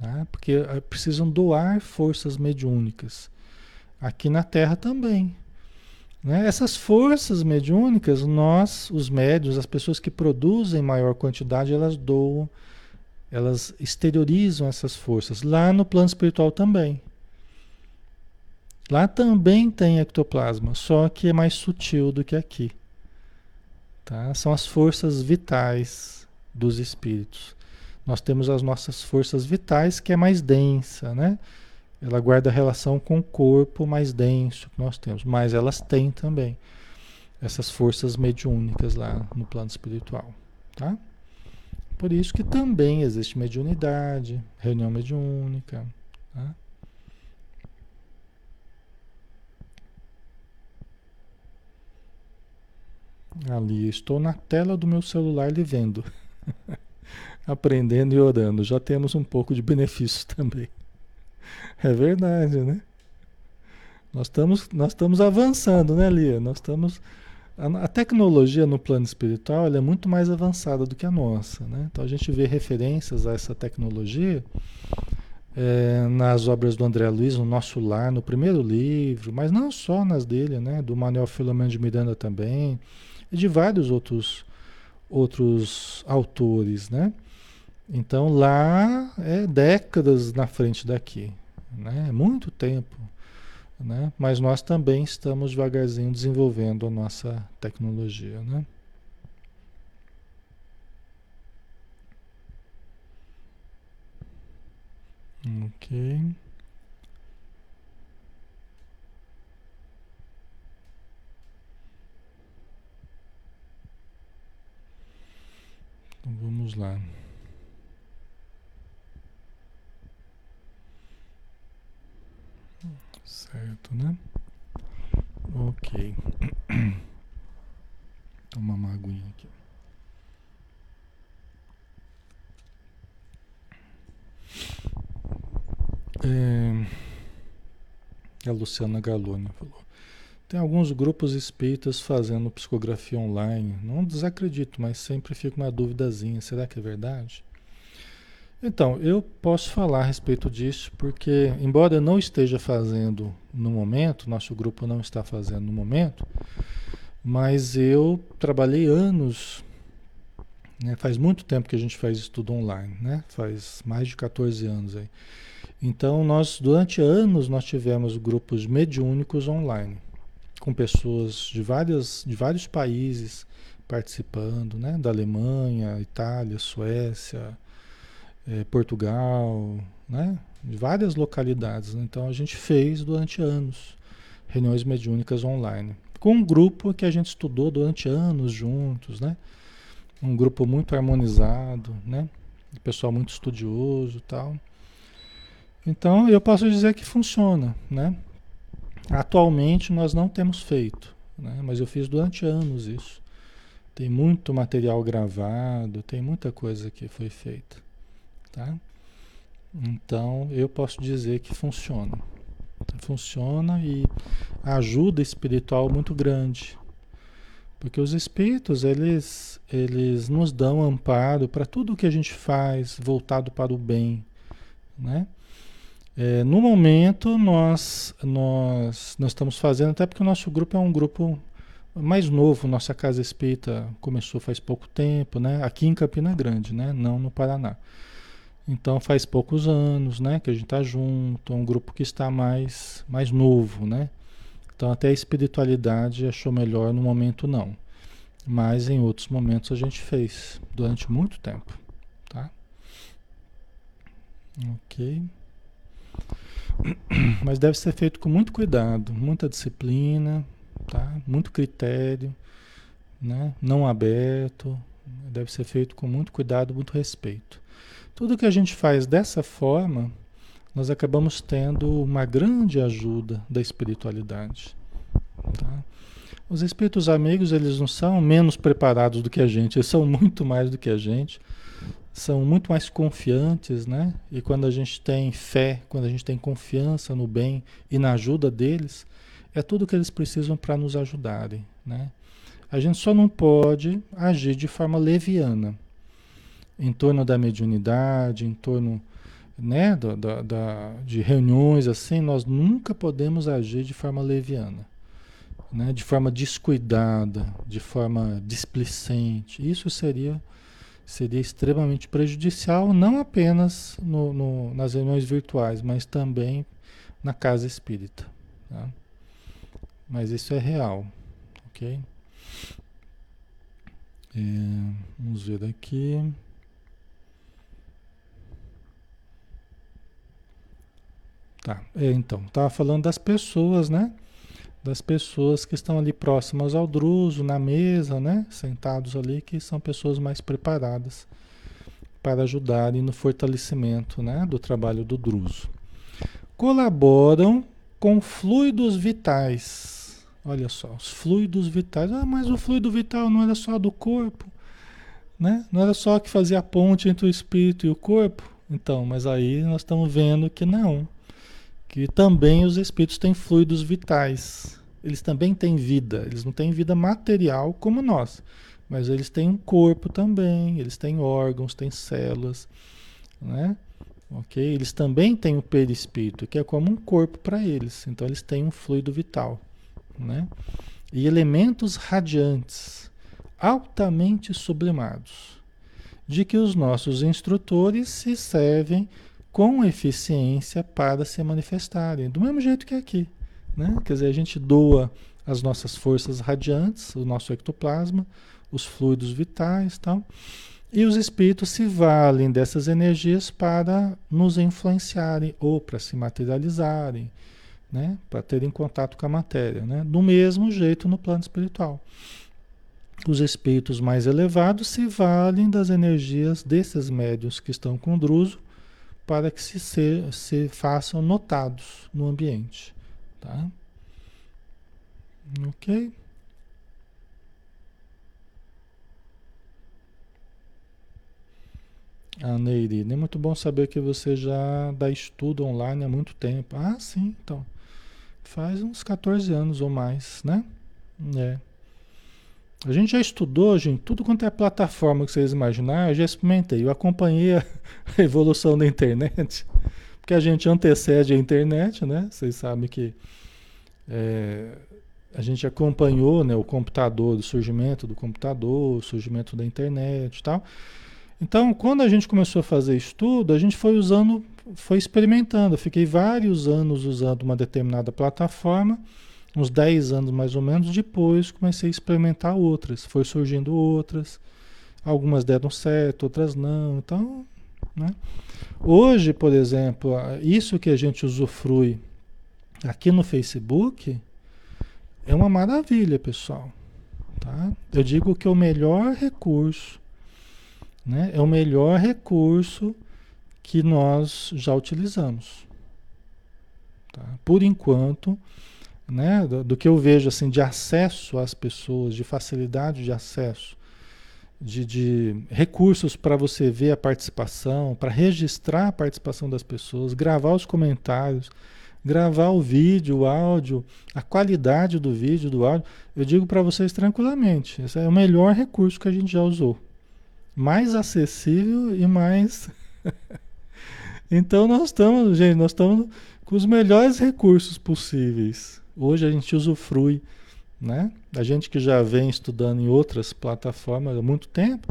Né? Porque eh, precisam doar forças mediúnicas. Aqui na Terra também. Né? Essas forças mediúnicas, nós, os médios, as pessoas que produzem maior quantidade, elas doam, elas exteriorizam essas forças. Lá no plano espiritual também. Lá também tem ectoplasma, só que é mais sutil do que aqui. Tá? São as forças vitais dos espíritos. Nós temos as nossas forças vitais, que é mais densa, né? Ela guarda relação com o corpo mais denso que nós temos, mas elas têm também essas forças mediúnicas lá no plano espiritual, tá? Por isso que também existe mediunidade, reunião mediúnica, tá? Ali, estou na tela do meu celular lhe vendo. Aprendendo e orando. Já temos um pouco de benefício também. É verdade, né? Nós estamos, nós estamos avançando, né, Lia? Nós estamos. A, a tecnologia no plano espiritual é muito mais avançada do que a nossa, né? Então a gente vê referências a essa tecnologia é, nas obras do André Luiz, no nosso lar, no primeiro livro, mas não só nas dele, né? Do Manuel Filomeno de Miranda também, de vários outros, outros autores, né? Então lá é décadas na frente daqui, né? É muito tempo, né? Mas nós também estamos devagarzinho desenvolvendo a nossa tecnologia, né? Ok. Então vamos lá. Certo, né? Ok. Toma uma aguinha aqui. É, a Luciana Galoni falou. Tem alguns grupos espíritas fazendo psicografia online. Não desacredito, mas sempre fico uma duvidazinha. Será que é verdade? Então, eu posso falar a respeito disso, porque, embora eu não esteja fazendo no momento, nosso grupo não está fazendo no momento, mas eu trabalhei anos, né, faz muito tempo que a gente faz estudo online, né, faz mais de 14 anos aí. Então, nós, durante anos, nós tivemos grupos mediúnicos online, com pessoas de, várias, de vários países, participando, né? Da Alemanha, Itália, Suécia, eh, Portugal, né? De várias localidades. Então a gente fez durante anos reuniões mediúnicas online. Com um grupo que a gente estudou durante anos juntos, né? Um grupo muito harmonizado, né? Pessoal muito estudioso tal. Então eu posso dizer que funciona, né? Atualmente nós não temos feito, né? mas eu fiz durante anos isso. Tem muito material gravado, tem muita coisa que foi feita, tá? Então eu posso dizer que funciona. Funciona e ajuda espiritual muito grande. Porque os espíritos, eles, eles nos dão amparo para tudo que a gente faz voltado para o bem, né? É, no momento, nós, nós, nós estamos fazendo, até porque o nosso grupo é um grupo mais novo, nossa casa espírita começou faz pouco tempo, né? Aqui em Campina Grande, né? Não no Paraná. Então faz poucos anos, né? Que a gente está junto, é um grupo que está mais, mais novo, né? Então até a espiritualidade achou melhor no momento não. Mas em outros momentos a gente fez, durante muito tempo, tá? Ok. Mas deve ser feito com muito cuidado, muita disciplina, tá? muito critério, né? não aberto. Deve ser feito com muito cuidado, muito respeito. Tudo que a gente faz dessa forma, nós acabamos tendo uma grande ajuda da espiritualidade. Tá? Os espíritos amigos, eles não são menos preparados do que a gente, eles são muito mais do que a gente são muito mais confiantes, né? E quando a gente tem fé, quando a gente tem confiança no bem e na ajuda deles, é tudo que eles precisam para nos ajudarem, né? A gente só não pode agir de forma leviana em torno da mediunidade, em torno né, da, da, de reuniões assim, nós nunca podemos agir de forma leviana, né, de forma descuidada, de forma displicente. Isso seria seria extremamente prejudicial, não apenas no, no, nas reuniões virtuais, mas também na casa espírita. Tá? Mas isso é real, ok? É, vamos ver aqui. Tá, é, então, estava falando das pessoas, né? Das pessoas que estão ali próximas ao druso, na mesa, né? Sentados ali, que são pessoas mais preparadas para ajudarem no fortalecimento né? do trabalho do druso. Colaboram com fluidos vitais. Olha só, os fluidos vitais. Ah, mas o fluido vital não era só do corpo, né? Não era só que fazia a ponte entre o espírito e o corpo. Então, mas aí nós estamos vendo que não que também os espíritos têm fluidos vitais. Eles também têm vida. Eles não têm vida material como nós, mas eles têm um corpo também. Eles têm órgãos, têm células, né? Ok? Eles também têm o perispírito, que é como um corpo para eles. Então eles têm um fluido vital, né? E elementos radiantes, altamente sublimados, de que os nossos instrutores se servem com eficiência para se manifestarem, do mesmo jeito que aqui. Né? Quer dizer, a gente doa as nossas forças radiantes, o nosso ectoplasma, os fluidos vitais tal, e os espíritos se valem dessas energias para nos influenciarem ou para se materializarem, né? para terem contato com a matéria. Né? Do mesmo jeito no plano espiritual. Os espíritos mais elevados se valem das energias desses médios que estão com druso para que se, se, se façam notados no ambiente. Tá? Ok? A Neiri, é muito bom saber que você já dá estudo online há muito tempo. Ah, sim, então. Faz uns 14 anos ou mais, né? É. A gente já estudou, gente, tudo quanto é plataforma que vocês imaginarem, eu já experimentei. Eu acompanhei a evolução da internet, porque a gente antecede a internet, né? Vocês sabem que é, a gente acompanhou né, o computador, o surgimento do computador, o surgimento da internet e tal. Então, quando a gente começou a fazer estudo, a gente foi usando, foi experimentando. Eu fiquei vários anos usando uma determinada plataforma uns 10 anos mais ou menos, depois comecei a experimentar outras. Foi surgindo outras. Algumas deram certo, outras não. Então, né? Hoje, por exemplo, isso que a gente usufrui aqui no Facebook é uma maravilha, pessoal. Tá? Eu digo que é o melhor recurso, né? É o melhor recurso que nós já utilizamos. Tá? Por enquanto, né, do, do, que eu vejo assim de acesso às pessoas, de facilidade de acesso, de, de recursos para você ver a participação, para registrar a participação das pessoas, gravar os comentários, gravar o vídeo, o áudio, a qualidade do vídeo, do áudio, eu digo para vocês tranquilamente, esse é o melhor recurso que a gente já usou. Mais acessível e mais. então nós estamos, gente, nós estamos com os melhores recursos possíveis. Hoje a gente usufrui, né? A gente que já vem estudando em outras plataformas há muito tempo,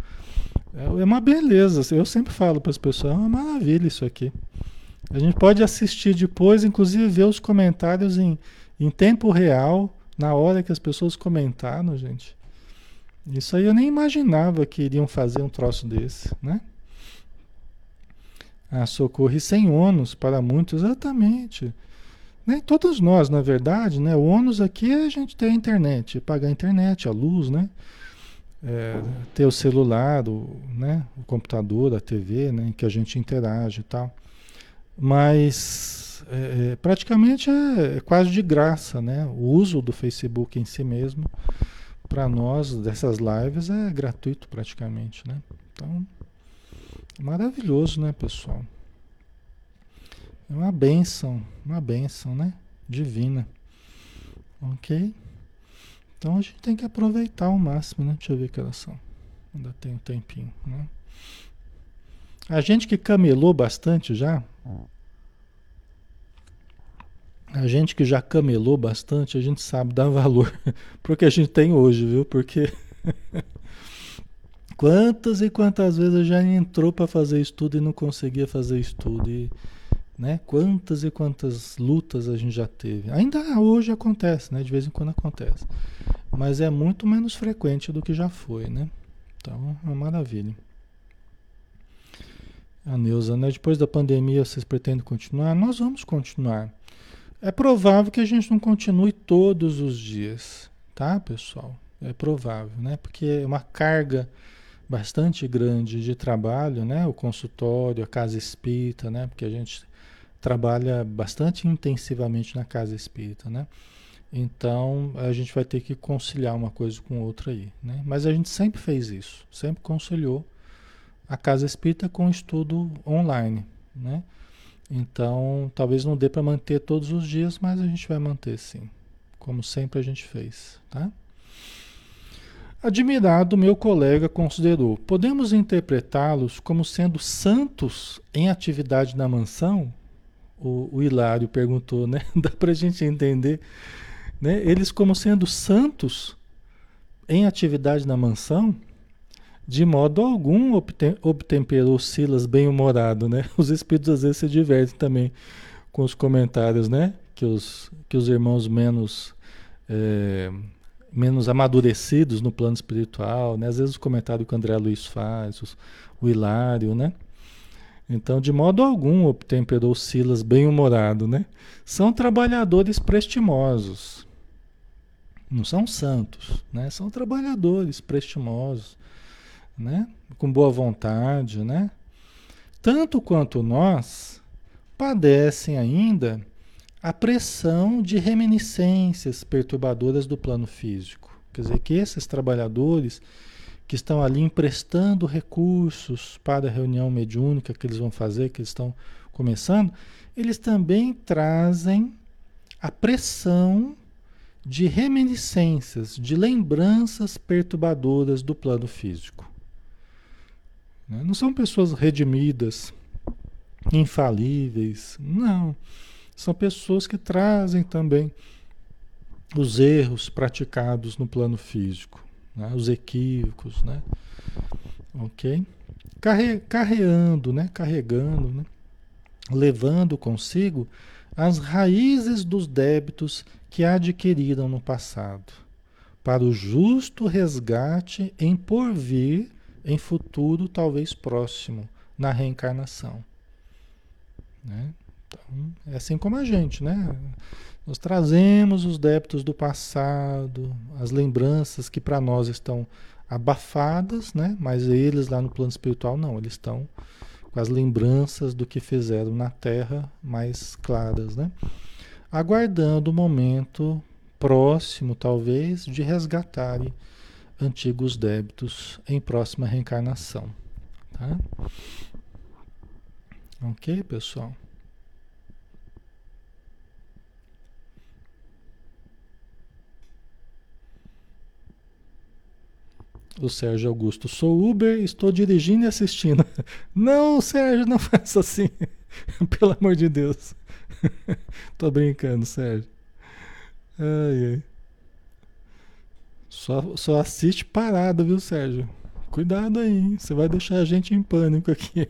é, é uma beleza. Eu sempre falo para as pessoas, é uma maravilha isso aqui. A gente pode assistir depois, inclusive ver os comentários em, em tempo real, na hora que as pessoas comentaram, gente. Isso aí eu nem imaginava que iriam fazer um troço desse, né? Ah, socorro e sem ônus para muitos, exatamente. Nem todos nós, na verdade, né? O ônus aqui é a gente ter a internet, pagar a internet, a luz, né? É, ter o celular, o, né? o computador, a TV, né? Que a gente interage e tal. Mas é, é, praticamente é, é, quase de graça, né? O uso do Facebook em si mesmo, para nós, dessas lives, é gratuito praticamente, né? Então, maravilhoso, né, pessoal? É uma benção, uma benção, né? Divina. Ok? Então a gente tem que aproveitar ao máximo, né? Deixa eu ver que elas são. Ainda tem um tempinho, né? A gente que camelou bastante já. A gente que já camelou bastante, a gente sabe dar valor pro que a gente tem hoje, viu? Porque quantas e quantas vezes já entrou para fazer estudo e não conseguia fazer estudo e né? Quantas e quantas lutas a gente já teve. Ainda hoje acontece, né? De vez em quando acontece. Mas é muito menos frequente do que já foi, né? Então, é uma maravilha. A Neuza, né? Depois da pandemia, vocês pretendem continuar? Nós vamos continuar. É provável que a gente não continue todos os dias, tá, pessoal? É provável, né? Porque é uma carga bastante grande de trabalho, né? O consultório, a casa espírita, né? Porque a gente trabalha bastante intensivamente na casa espírita, né? Então a gente vai ter que conciliar uma coisa com outra aí, né? Mas a gente sempre fez isso, sempre conciliou a casa espírita com estudo online, né? Então talvez não dê para manter todos os dias, mas a gente vai manter sim, como sempre a gente fez, tá? Admirado, meu colega considerou: podemos interpretá-los como sendo santos em atividade na mansão? O, o Hilário perguntou, né? Dá para a gente entender, né? Eles como sendo santos em atividade na mansão, de modo algum obtem, obtemperou Silas bem-humorado, né? Os espíritos às vezes se divertem também com os comentários, né? Que os, que os irmãos menos é, menos amadurecidos no plano espiritual, né? Às vezes o comentário que o André Luiz faz, os, o Hilário, né? Então, de modo algum, obtemperou Silas bem-humorado, né? São trabalhadores prestimosos. Não são santos, né? São trabalhadores prestimosos, né? Com boa vontade, né? Tanto quanto nós, padecem ainda a pressão de reminiscências perturbadoras do plano físico. Quer dizer, que esses trabalhadores que estão ali emprestando recursos para a reunião mediúnica que eles vão fazer, que eles estão começando, eles também trazem a pressão de reminiscências, de lembranças perturbadoras do plano físico. Né? Não são pessoas redimidas, infalíveis, não. São pessoas que trazem também os erros praticados no plano físico né? os equívocos, né? Ok? Carre, carreando, né? Carregando, né? Levando consigo as raízes dos débitos que adquiriram no passado, para o justo resgate em porvir, em futuro talvez próximo, na reencarnação. Né? Então, é assim como a gente, né? Nós trazemos os débitos do passado, as lembranças que para nós estão abafadas, né? Mas eles lá no plano espiritual não, eles estão com as lembranças do que fizeram na Terra mais claras, né? Aguardando o momento próximo, talvez, de resgatarem antigos débitos em próxima reencarnação, tá? Ok, pessoal? O Sérgio Augusto, sou Uber, estou dirigindo e assistindo. Não, Sérgio, não faça assim. Pelo amor de Deus. Tô brincando, Sérgio. Ai, ai. Só, só assiste parado, viu, Sérgio? Cuidado aí, hein? Você vai deixar a gente em pânico aqui.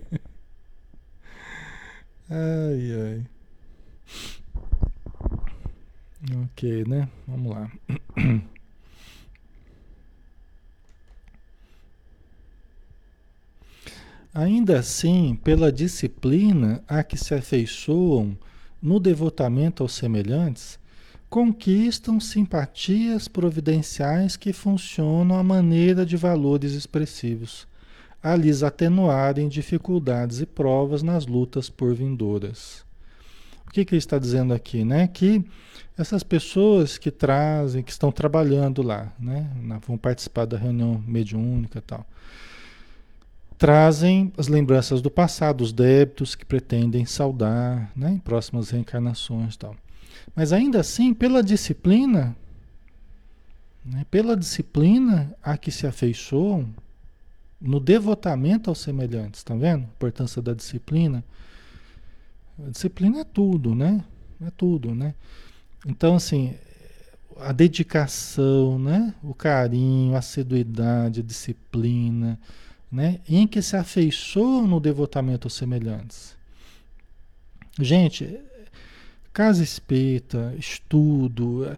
Ai, ai. Ok, né? Vamos lá. Ainda assim, pela disciplina a que se afeiçoam no devotamento aos semelhantes, conquistam simpatias providenciais que funcionam à maneira de valores expressivos, a lhes atenuarem dificuldades e provas nas lutas por vindouras. O que, que ele está dizendo aqui? Né? Que essas pessoas que trazem, que estão trabalhando lá, né? vão participar da reunião mediúnica e tal, trazem as lembranças do passado, os débitos que pretendem saldar né, em próximas reencarnações tal. Mas ainda assim, pela disciplina, né, pela disciplina a que se afeiçoam, no devotamento aos semelhantes, tá vendo? A importância da disciplina. A disciplina é tudo, né? É tudo, né? Então, assim, a dedicação, né? O carinho, a assiduidade, a disciplina, né? em que se afeiçoam no devotamento aos semelhantes. Gente, casa espírita, estudo,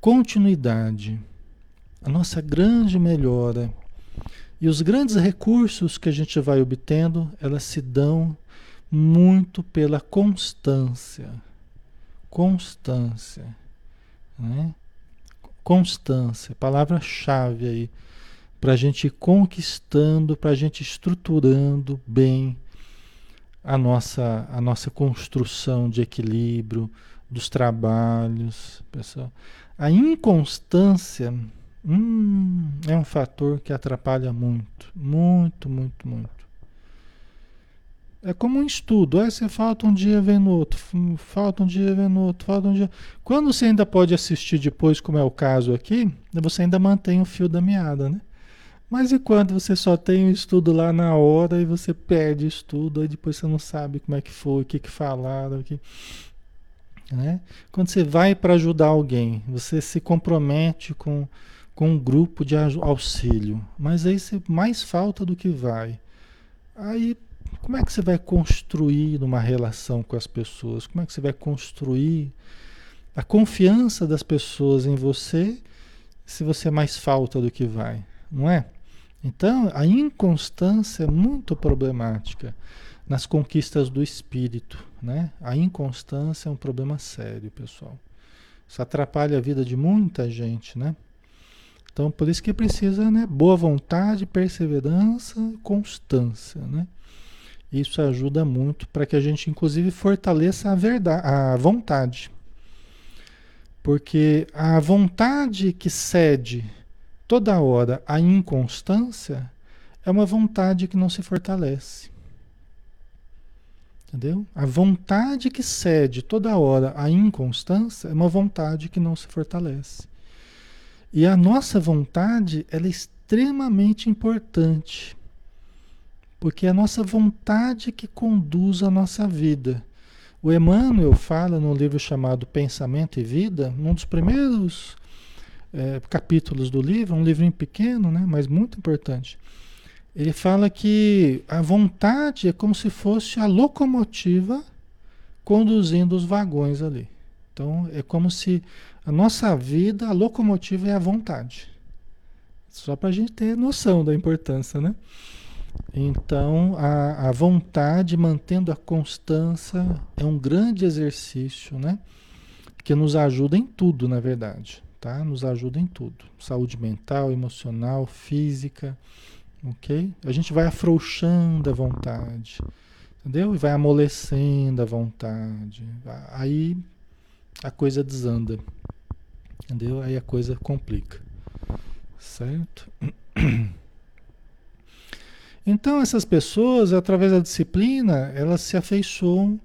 continuidade, a nossa grande melhora e os grandes recursos que a gente vai obtendo, elas se dão muito pela constância. Constância. Né? Constância, palavra-chave aí para a gente ir conquistando, para a gente estruturando bem a nossa, a nossa construção de equilíbrio dos trabalhos, pessoal. A inconstância hum, é um fator que atrapalha muito, muito, muito, muito. É como um estudo, aí você falta um dia, vem no outro, falta um dia, vem no outro, falta um dia. Quando você ainda pode assistir depois, como é o caso aqui, você ainda mantém o fio da meada, né? Mas e quando você só tem o estudo lá na hora e você perde estudo, aí depois você não sabe como é que foi, o que, que falaram, o que. Né? Quando você vai para ajudar alguém, você se compromete com, com um grupo de auxílio, mas aí você mais falta do que vai. Aí como é que você vai construir uma relação com as pessoas? Como é que você vai construir a confiança das pessoas em você se você mais falta do que vai, não é? Então, a inconstância é muito problemática nas conquistas do espírito, né? A inconstância é um problema sério, pessoal. Isso atrapalha a vida de muita gente, né? Então, por isso que precisa, né, boa vontade, perseverança, constância, né? Isso ajuda muito para que a gente, inclusive, fortaleça a verdade, a vontade. Porque a vontade que cede toda hora a inconstância é uma vontade que não se fortalece. Entendeu? A vontade que cede toda hora à inconstância é uma vontade que não se fortalece. E a nossa vontade ela é extremamente importante, porque é a nossa vontade que conduz a nossa vida. O Emmanuel fala no livro chamado Pensamento e Vida, num dos primeiros é, capítulos do livro, um livrinho pequeno, né, mas muito importante. Ele fala que a vontade é como se fosse a locomotiva conduzindo os vagões ali. Então é como se a nossa vida, a locomotiva é a vontade. Só para a gente ter noção da importância, né? Então, a, a vontade, mantendo a constância, é um grande exercício, né? Que nos ajuda em tudo, na verdade, tá? Nos ajuda em tudo. Saúde mental, emocional, física, ok? A gente vai afrouxando a vontade, entendeu? E vai amolecendo a vontade. Aí a coisa desanda, entendeu? Aí a coisa complica, certo? Então essas pessoas, através da disciplina, elas se afeiçoam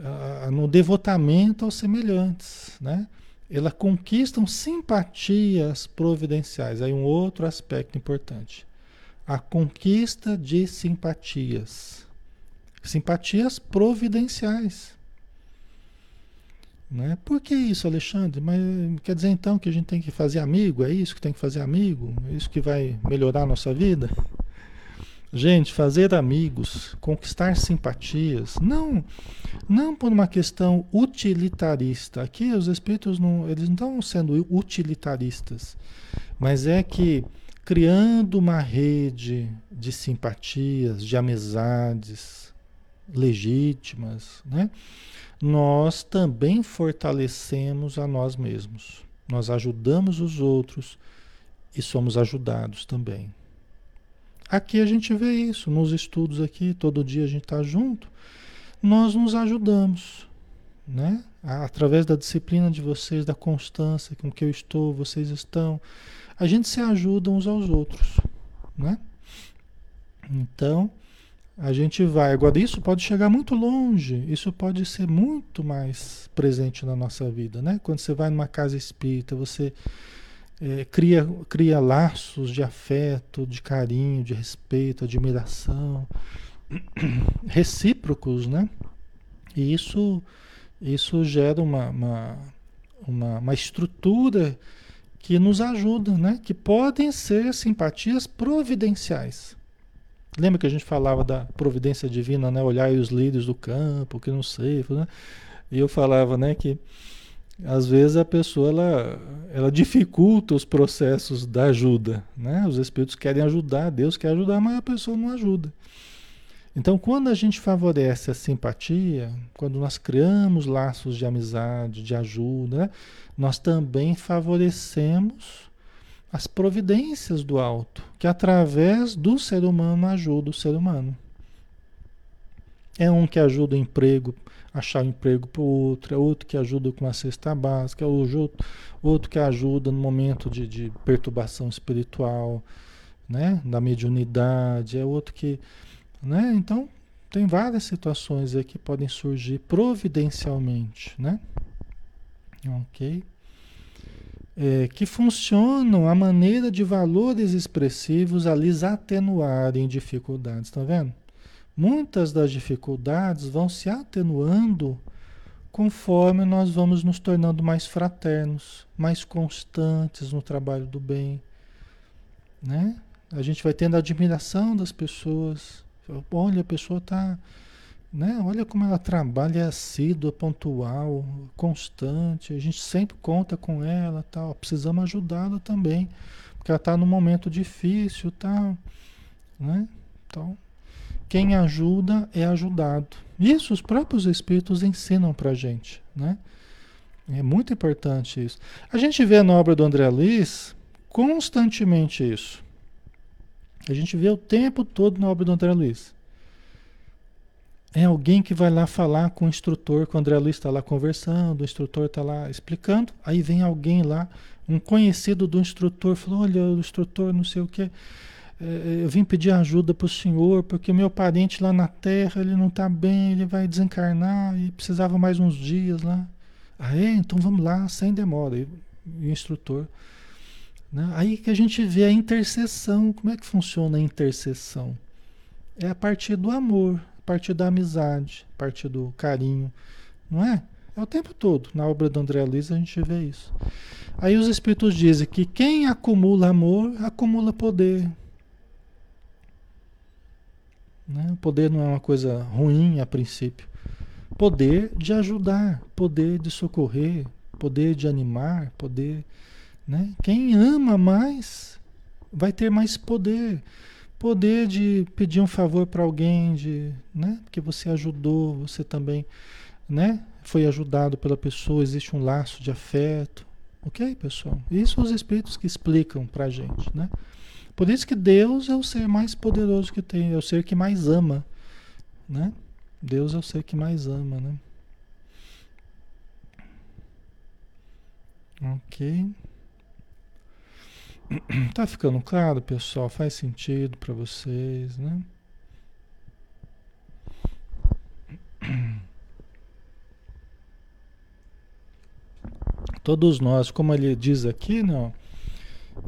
uh, no devotamento aos semelhantes, né? Elas conquistam simpatias providenciais. Aí um outro aspecto importante. A conquista de simpatias. Simpatias providenciais. Né? Por que isso, Alexandre? Mas quer dizer então que a gente tem que fazer amigo? É isso que tem que fazer amigo? É isso que vai melhorar a nossa vida? Gente, fazer amigos, conquistar simpatias, não, não por uma questão utilitarista. Aqui os espíritos não, eles não estão sendo utilitaristas, mas é que criando uma rede de simpatias, de amizades legítimas, né? Nós também fortalecemos a nós mesmos. Nós ajudamos os outros e somos ajudados também. Aqui a gente vê isso, nos estudos aqui, todo dia a gente está junto, nós nos ajudamos, né? Através da disciplina de vocês, da constância com que eu estou, vocês estão, a gente se ajuda uns aos outros, né? Então, a gente vai. Agora, isso pode chegar muito longe, isso pode ser muito mais presente na nossa vida, né? Quando você vai numa casa espírita, você é, cria, cria laços de afeto, de carinho, de respeito, admiração, recíprocos, né? E isso, isso gera uma, uma, uma, uma estrutura que nos ajuda, né? Que podem ser simpatias providenciais. Lembra que a gente falava da providência divina, né? Olhar os líderes do campo, que não sei, né? E eu falava, né, que às vezes a pessoa ela, ela dificulta os processos da ajuda, né? Os espíritos querem ajudar, Deus quer ajudar, mas a pessoa não ajuda. Então, quando a gente favorece a simpatia, quando nós criamos laços de amizade, de ajuda, né? nós também favorecemos as providências do alto, que através do ser humano ajuda o ser humano. É um que ajuda o emprego achar um emprego para o outro, é outro que ajuda com a cesta básica, é outro, que ajuda no momento de, de perturbação espiritual, né? da mediunidade, é outro que. Né? Então, tem várias situações aí que podem surgir providencialmente, né? Ok? É, que funcionam a maneira de valores expressivos a lhes atenuarem dificuldades, tá vendo? Muitas das dificuldades vão se atenuando conforme nós vamos nos tornando mais fraternos, mais constantes no trabalho do bem, né? A gente vai tendo a admiração das pessoas. Olha, a pessoa está, né? Olha como ela trabalha, assídua, pontual, constante. A gente sempre conta com ela, tal. Precisamos ajudá-la também, porque ela está num momento difícil, tal, né? Então, quem ajuda é ajudado. Isso os próprios espíritos ensinam para gente, né? É muito importante isso. A gente vê na obra do André Luiz constantemente isso. A gente vê o tempo todo na obra do André Luiz. É alguém que vai lá falar com o instrutor, que o André Luiz está lá conversando, o instrutor está lá explicando, aí vem alguém lá, um conhecido do instrutor, falou, olha, o instrutor não sei o que eu vim pedir ajuda para o senhor, porque meu parente lá na terra, ele não está bem, ele vai desencarnar e precisava mais uns dias lá. Ah, é? Então vamos lá, sem demora. E, o instrutor. Né? Aí que a gente vê a intercessão. Como é que funciona a intercessão? É a partir do amor, a partir da amizade, a partir do carinho. Não é? É o tempo todo. Na obra do André Luiz a gente vê isso. Aí os Espíritos dizem que quem acumula amor, acumula poder. Né? Poder não é uma coisa ruim a princípio. poder de ajudar, poder de socorrer, poder de animar, poder, né? Quem ama mais vai ter mais poder, poder de pedir um favor para alguém, de, né? Porque você ajudou, você também, né? Foi ajudado pela pessoa, existe um laço de afeto, ok, pessoal? Isso os espíritos que explicam para a gente, né? Por isso que Deus é o ser mais poderoso que tem, é o ser que mais ama, né? Deus é o ser que mais ama, né? Ok. Tá ficando claro, pessoal? Faz sentido para vocês, né? Todos nós, como ele diz aqui, não,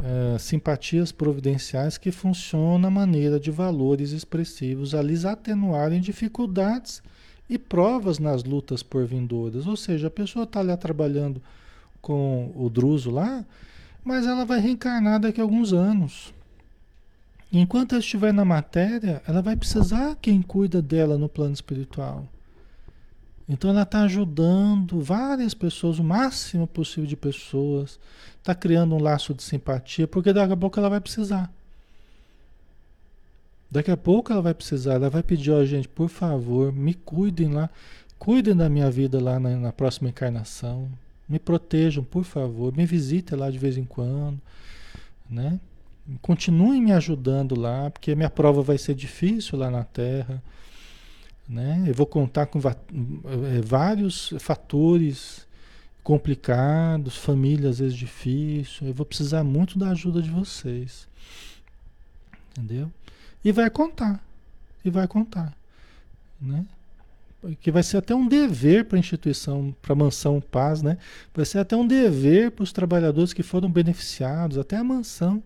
é, simpatias providenciais que funcionam à maneira de valores expressivos a lhes atenuarem dificuldades e provas nas lutas por vindouras. Ou seja, a pessoa está lá trabalhando com o druso lá, mas ela vai reencarnar daqui a alguns anos. Enquanto ela estiver na matéria, ela vai precisar quem cuida dela no plano espiritual. Então ela está ajudando várias pessoas, o máximo possível de pessoas, está criando um laço de simpatia, porque daqui a pouco ela vai precisar. Daqui a pouco ela vai precisar, ela vai pedir, ó, gente, por favor, me cuidem lá, cuidem da minha vida lá na, na próxima encarnação, me protejam, por favor, me visitem lá de vez em quando, né? Continuem me ajudando lá, porque minha prova vai ser difícil lá na Terra. Né? Eu vou contar com eh, vários fatores complicados, família às vezes difícil. Eu vou precisar muito da ajuda de vocês. Entendeu? E vai contar. E vai contar. Né? Que vai ser até um dever para a instituição, para a mansão Paz, né? Vai ser até um dever para os trabalhadores que foram beneficiados, até a mansão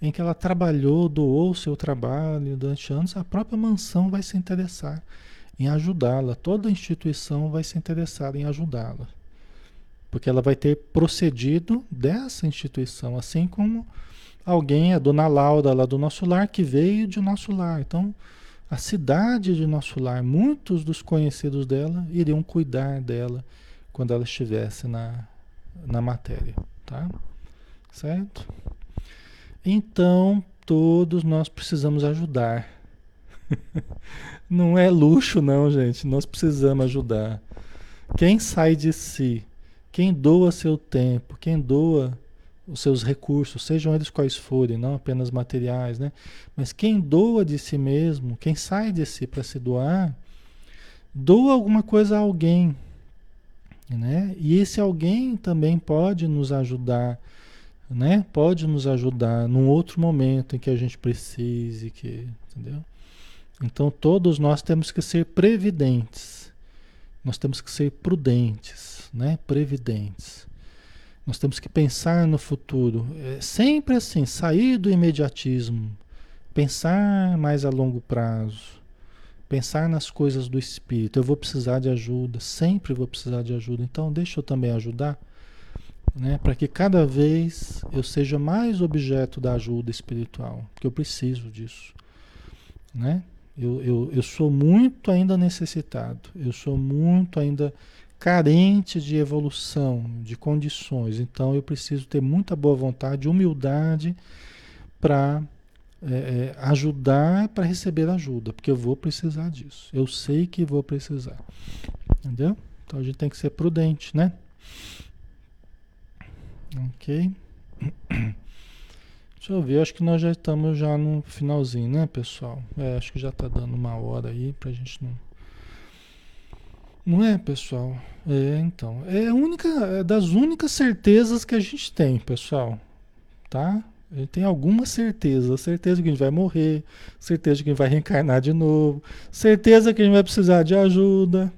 em que ela trabalhou, doou seu trabalho durante anos, a própria mansão vai se interessar em ajudá-la. Toda instituição vai se interessar em ajudá-la. Porque ela vai ter procedido dessa instituição, assim como alguém, a dona Laura lá do nosso lar, que veio de nosso lar. Então, a cidade de nosso lar, muitos dos conhecidos dela iriam cuidar dela quando ela estivesse na, na matéria, tá? Certo? Então, todos nós precisamos ajudar. não é luxo, não, gente. Nós precisamos ajudar. Quem sai de si, quem doa seu tempo, quem doa os seus recursos, sejam eles quais forem, não apenas materiais, né? Mas quem doa de si mesmo, quem sai de si para se doar, doa alguma coisa a alguém, né? E esse alguém também pode nos ajudar, né? Pode nos ajudar num outro momento em que a gente precise, que, entendeu? Então todos nós temos que ser previdentes. Nós temos que ser prudentes, né? Previdentes. Nós temos que pensar no futuro. É sempre assim, sair do imediatismo, pensar mais a longo prazo, pensar nas coisas do espírito. Eu vou precisar de ajuda, sempre vou precisar de ajuda. Então deixa eu também ajudar, né? Para que cada vez eu seja mais objeto da ajuda espiritual, porque eu preciso disso, né? Eu, eu, eu sou muito ainda necessitado, eu sou muito ainda carente de evolução, de condições. Então eu preciso ter muita boa vontade, humildade para é, é, ajudar para receber ajuda, porque eu vou precisar disso. Eu sei que vou precisar. Entendeu? Então a gente tem que ser prudente, né? Ok. Deixa eu ver, acho que nós já estamos já no finalzinho, né, pessoal? É, acho que já está dando uma hora aí pra gente não. Não é, pessoal? É, então. É a única, é das únicas certezas que a gente tem, pessoal. Tá? A gente tem alguma certeza. Certeza que a gente vai morrer, certeza que a gente vai reencarnar de novo, certeza que a gente vai precisar de ajuda.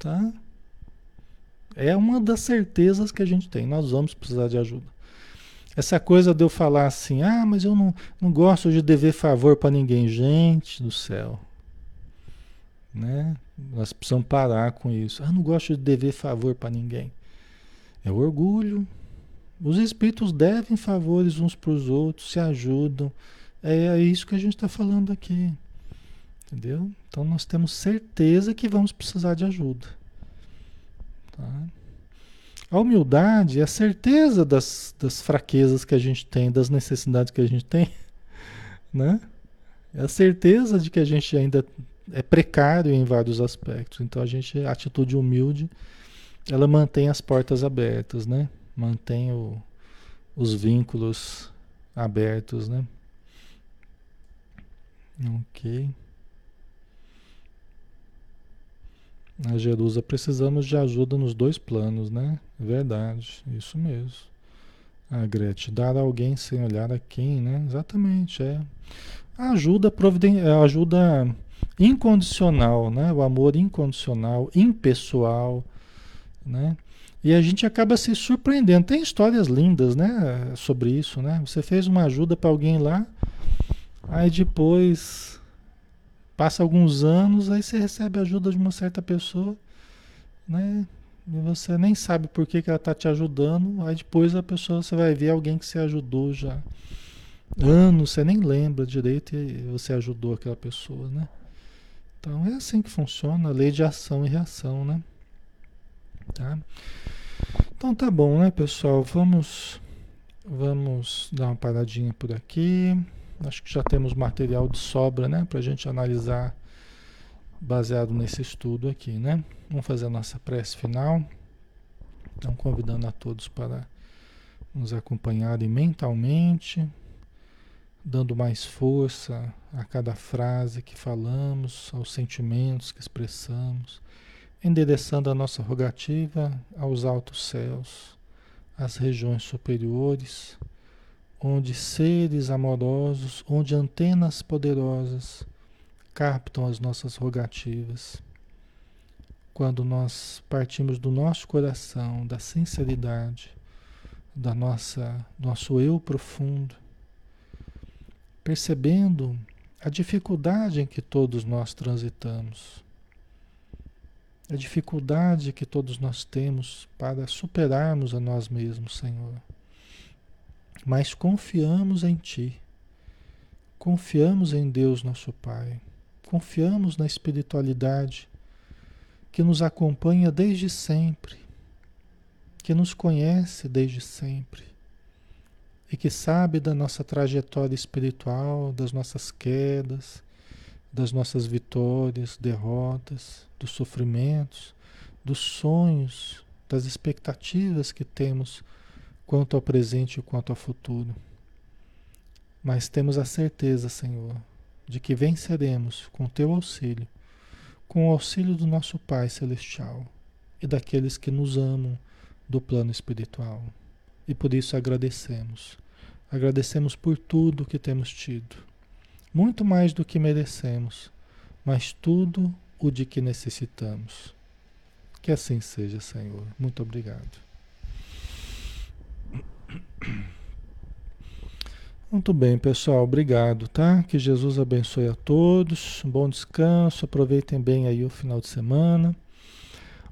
Tá? É uma das certezas que a gente tem. Nós vamos precisar de ajuda. Essa coisa de eu falar assim, ah, mas eu não, não gosto de dever favor para ninguém. Gente do céu. Né? Nós precisamos parar com isso. Ah, não gosto de dever favor para ninguém. É orgulho. Os espíritos devem favores uns para os outros, se ajudam. É, é isso que a gente está falando aqui. Entendeu? Então nós temos certeza que vamos precisar de ajuda. Tá? A humildade é a certeza das, das fraquezas que a gente tem, das necessidades que a gente tem, né? É a certeza de que a gente ainda é precário em vários aspectos. Então a gente, a atitude humilde, ela mantém as portas abertas, né? Mantém o, os vínculos abertos, né? Ok. Na Jerusa precisamos de ajuda nos dois planos, né? Verdade, isso mesmo. A Gretchen, dar a alguém sem olhar a quem, né? Exatamente, é. A ajuda, providen ajuda incondicional, né? O amor incondicional, impessoal, né? E a gente acaba se surpreendendo. Tem histórias lindas, né? Sobre isso, né? Você fez uma ajuda para alguém lá, aí depois passa alguns anos, aí você recebe ajuda de uma certa pessoa, né? E você nem sabe por que, que ela está te ajudando. Aí depois a pessoa, você vai ver alguém que você ajudou já anos, você nem lembra direito e você ajudou aquela pessoa, né? Então é assim que funciona a lei de ação e reação, né? Tá? Então tá bom, né, pessoal? Vamos vamos dar uma paradinha por aqui. Acho que já temos material de sobra, né, para a gente analisar baseado nesse estudo aqui, né? Vamos fazer a nossa prece final. Então, convidando a todos para nos acompanharem mentalmente, dando mais força a cada frase que falamos, aos sentimentos que expressamos, endereçando a nossa rogativa aos altos céus, às regiões superiores, onde seres amorosos, onde antenas poderosas captam as nossas rogativas. Quando nós partimos do nosso coração, da sinceridade, da nossa nosso eu profundo, percebendo a dificuldade em que todos nós transitamos, a dificuldade que todos nós temos para superarmos a nós mesmos, Senhor. Mas confiamos em Ti, confiamos em Deus, nosso Pai. Confiamos na espiritualidade que nos acompanha desde sempre, que nos conhece desde sempre e que sabe da nossa trajetória espiritual, das nossas quedas, das nossas vitórias, derrotas, dos sofrimentos, dos sonhos, das expectativas que temos quanto ao presente e quanto ao futuro. Mas temos a certeza, Senhor, de que venceremos com teu auxílio, com o auxílio do nosso Pai Celestial e daqueles que nos amam do plano espiritual. E por isso agradecemos. Agradecemos por tudo que temos tido. Muito mais do que merecemos, mas tudo o de que necessitamos. Que assim seja, Senhor. Muito obrigado. Muito bem, pessoal. Obrigado, tá? Que Jesus abençoe a todos. Um bom descanso. Aproveitem bem aí o final de semana.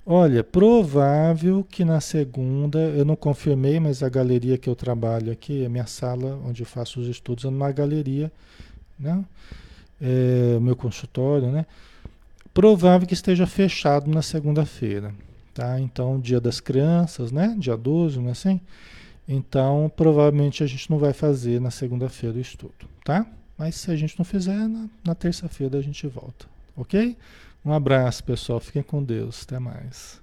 Olha, provável que na segunda, eu não confirmei, mas a galeria que eu trabalho aqui, a minha sala onde eu faço os estudos, é uma galeria, né? É, o meu consultório, né? Provável que esteja fechado na segunda-feira, tá? Então, dia das crianças, né? Dia 12, não é assim? Então, provavelmente a gente não vai fazer na segunda-feira o estudo, tá? Mas se a gente não fizer, na, na terça-feira a gente volta, ok? Um abraço, pessoal. Fiquem com Deus. Até mais.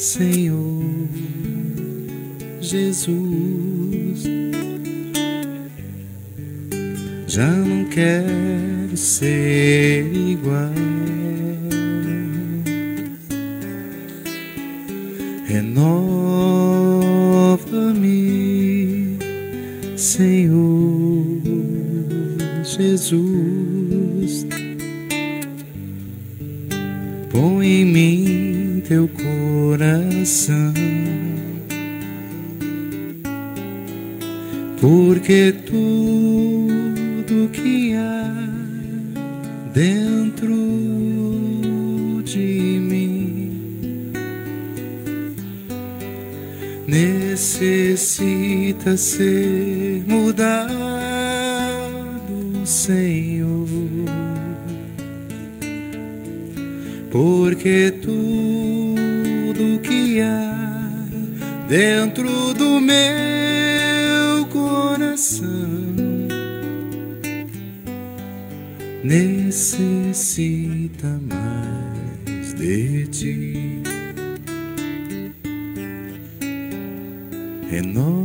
Senhor Jesus. Já não quero ser igual. Renova-me, Senhor Jesus. Põe em mim teu coração. Porque tudo que há dentro de mim necessita ser mudado, Senhor, porque tudo dentro do meu coração necessita mais de ti. Renova-me,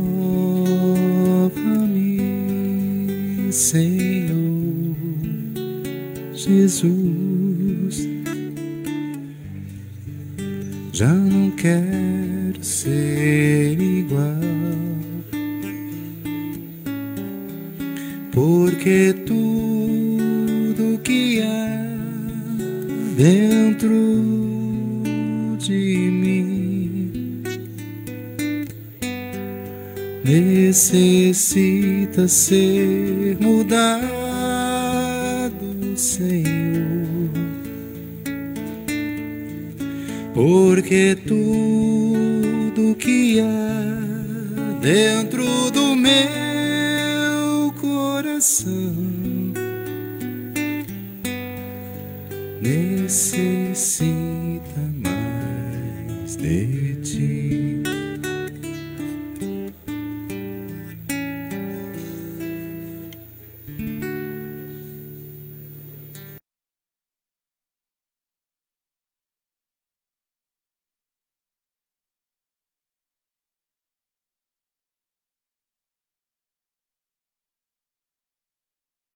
ser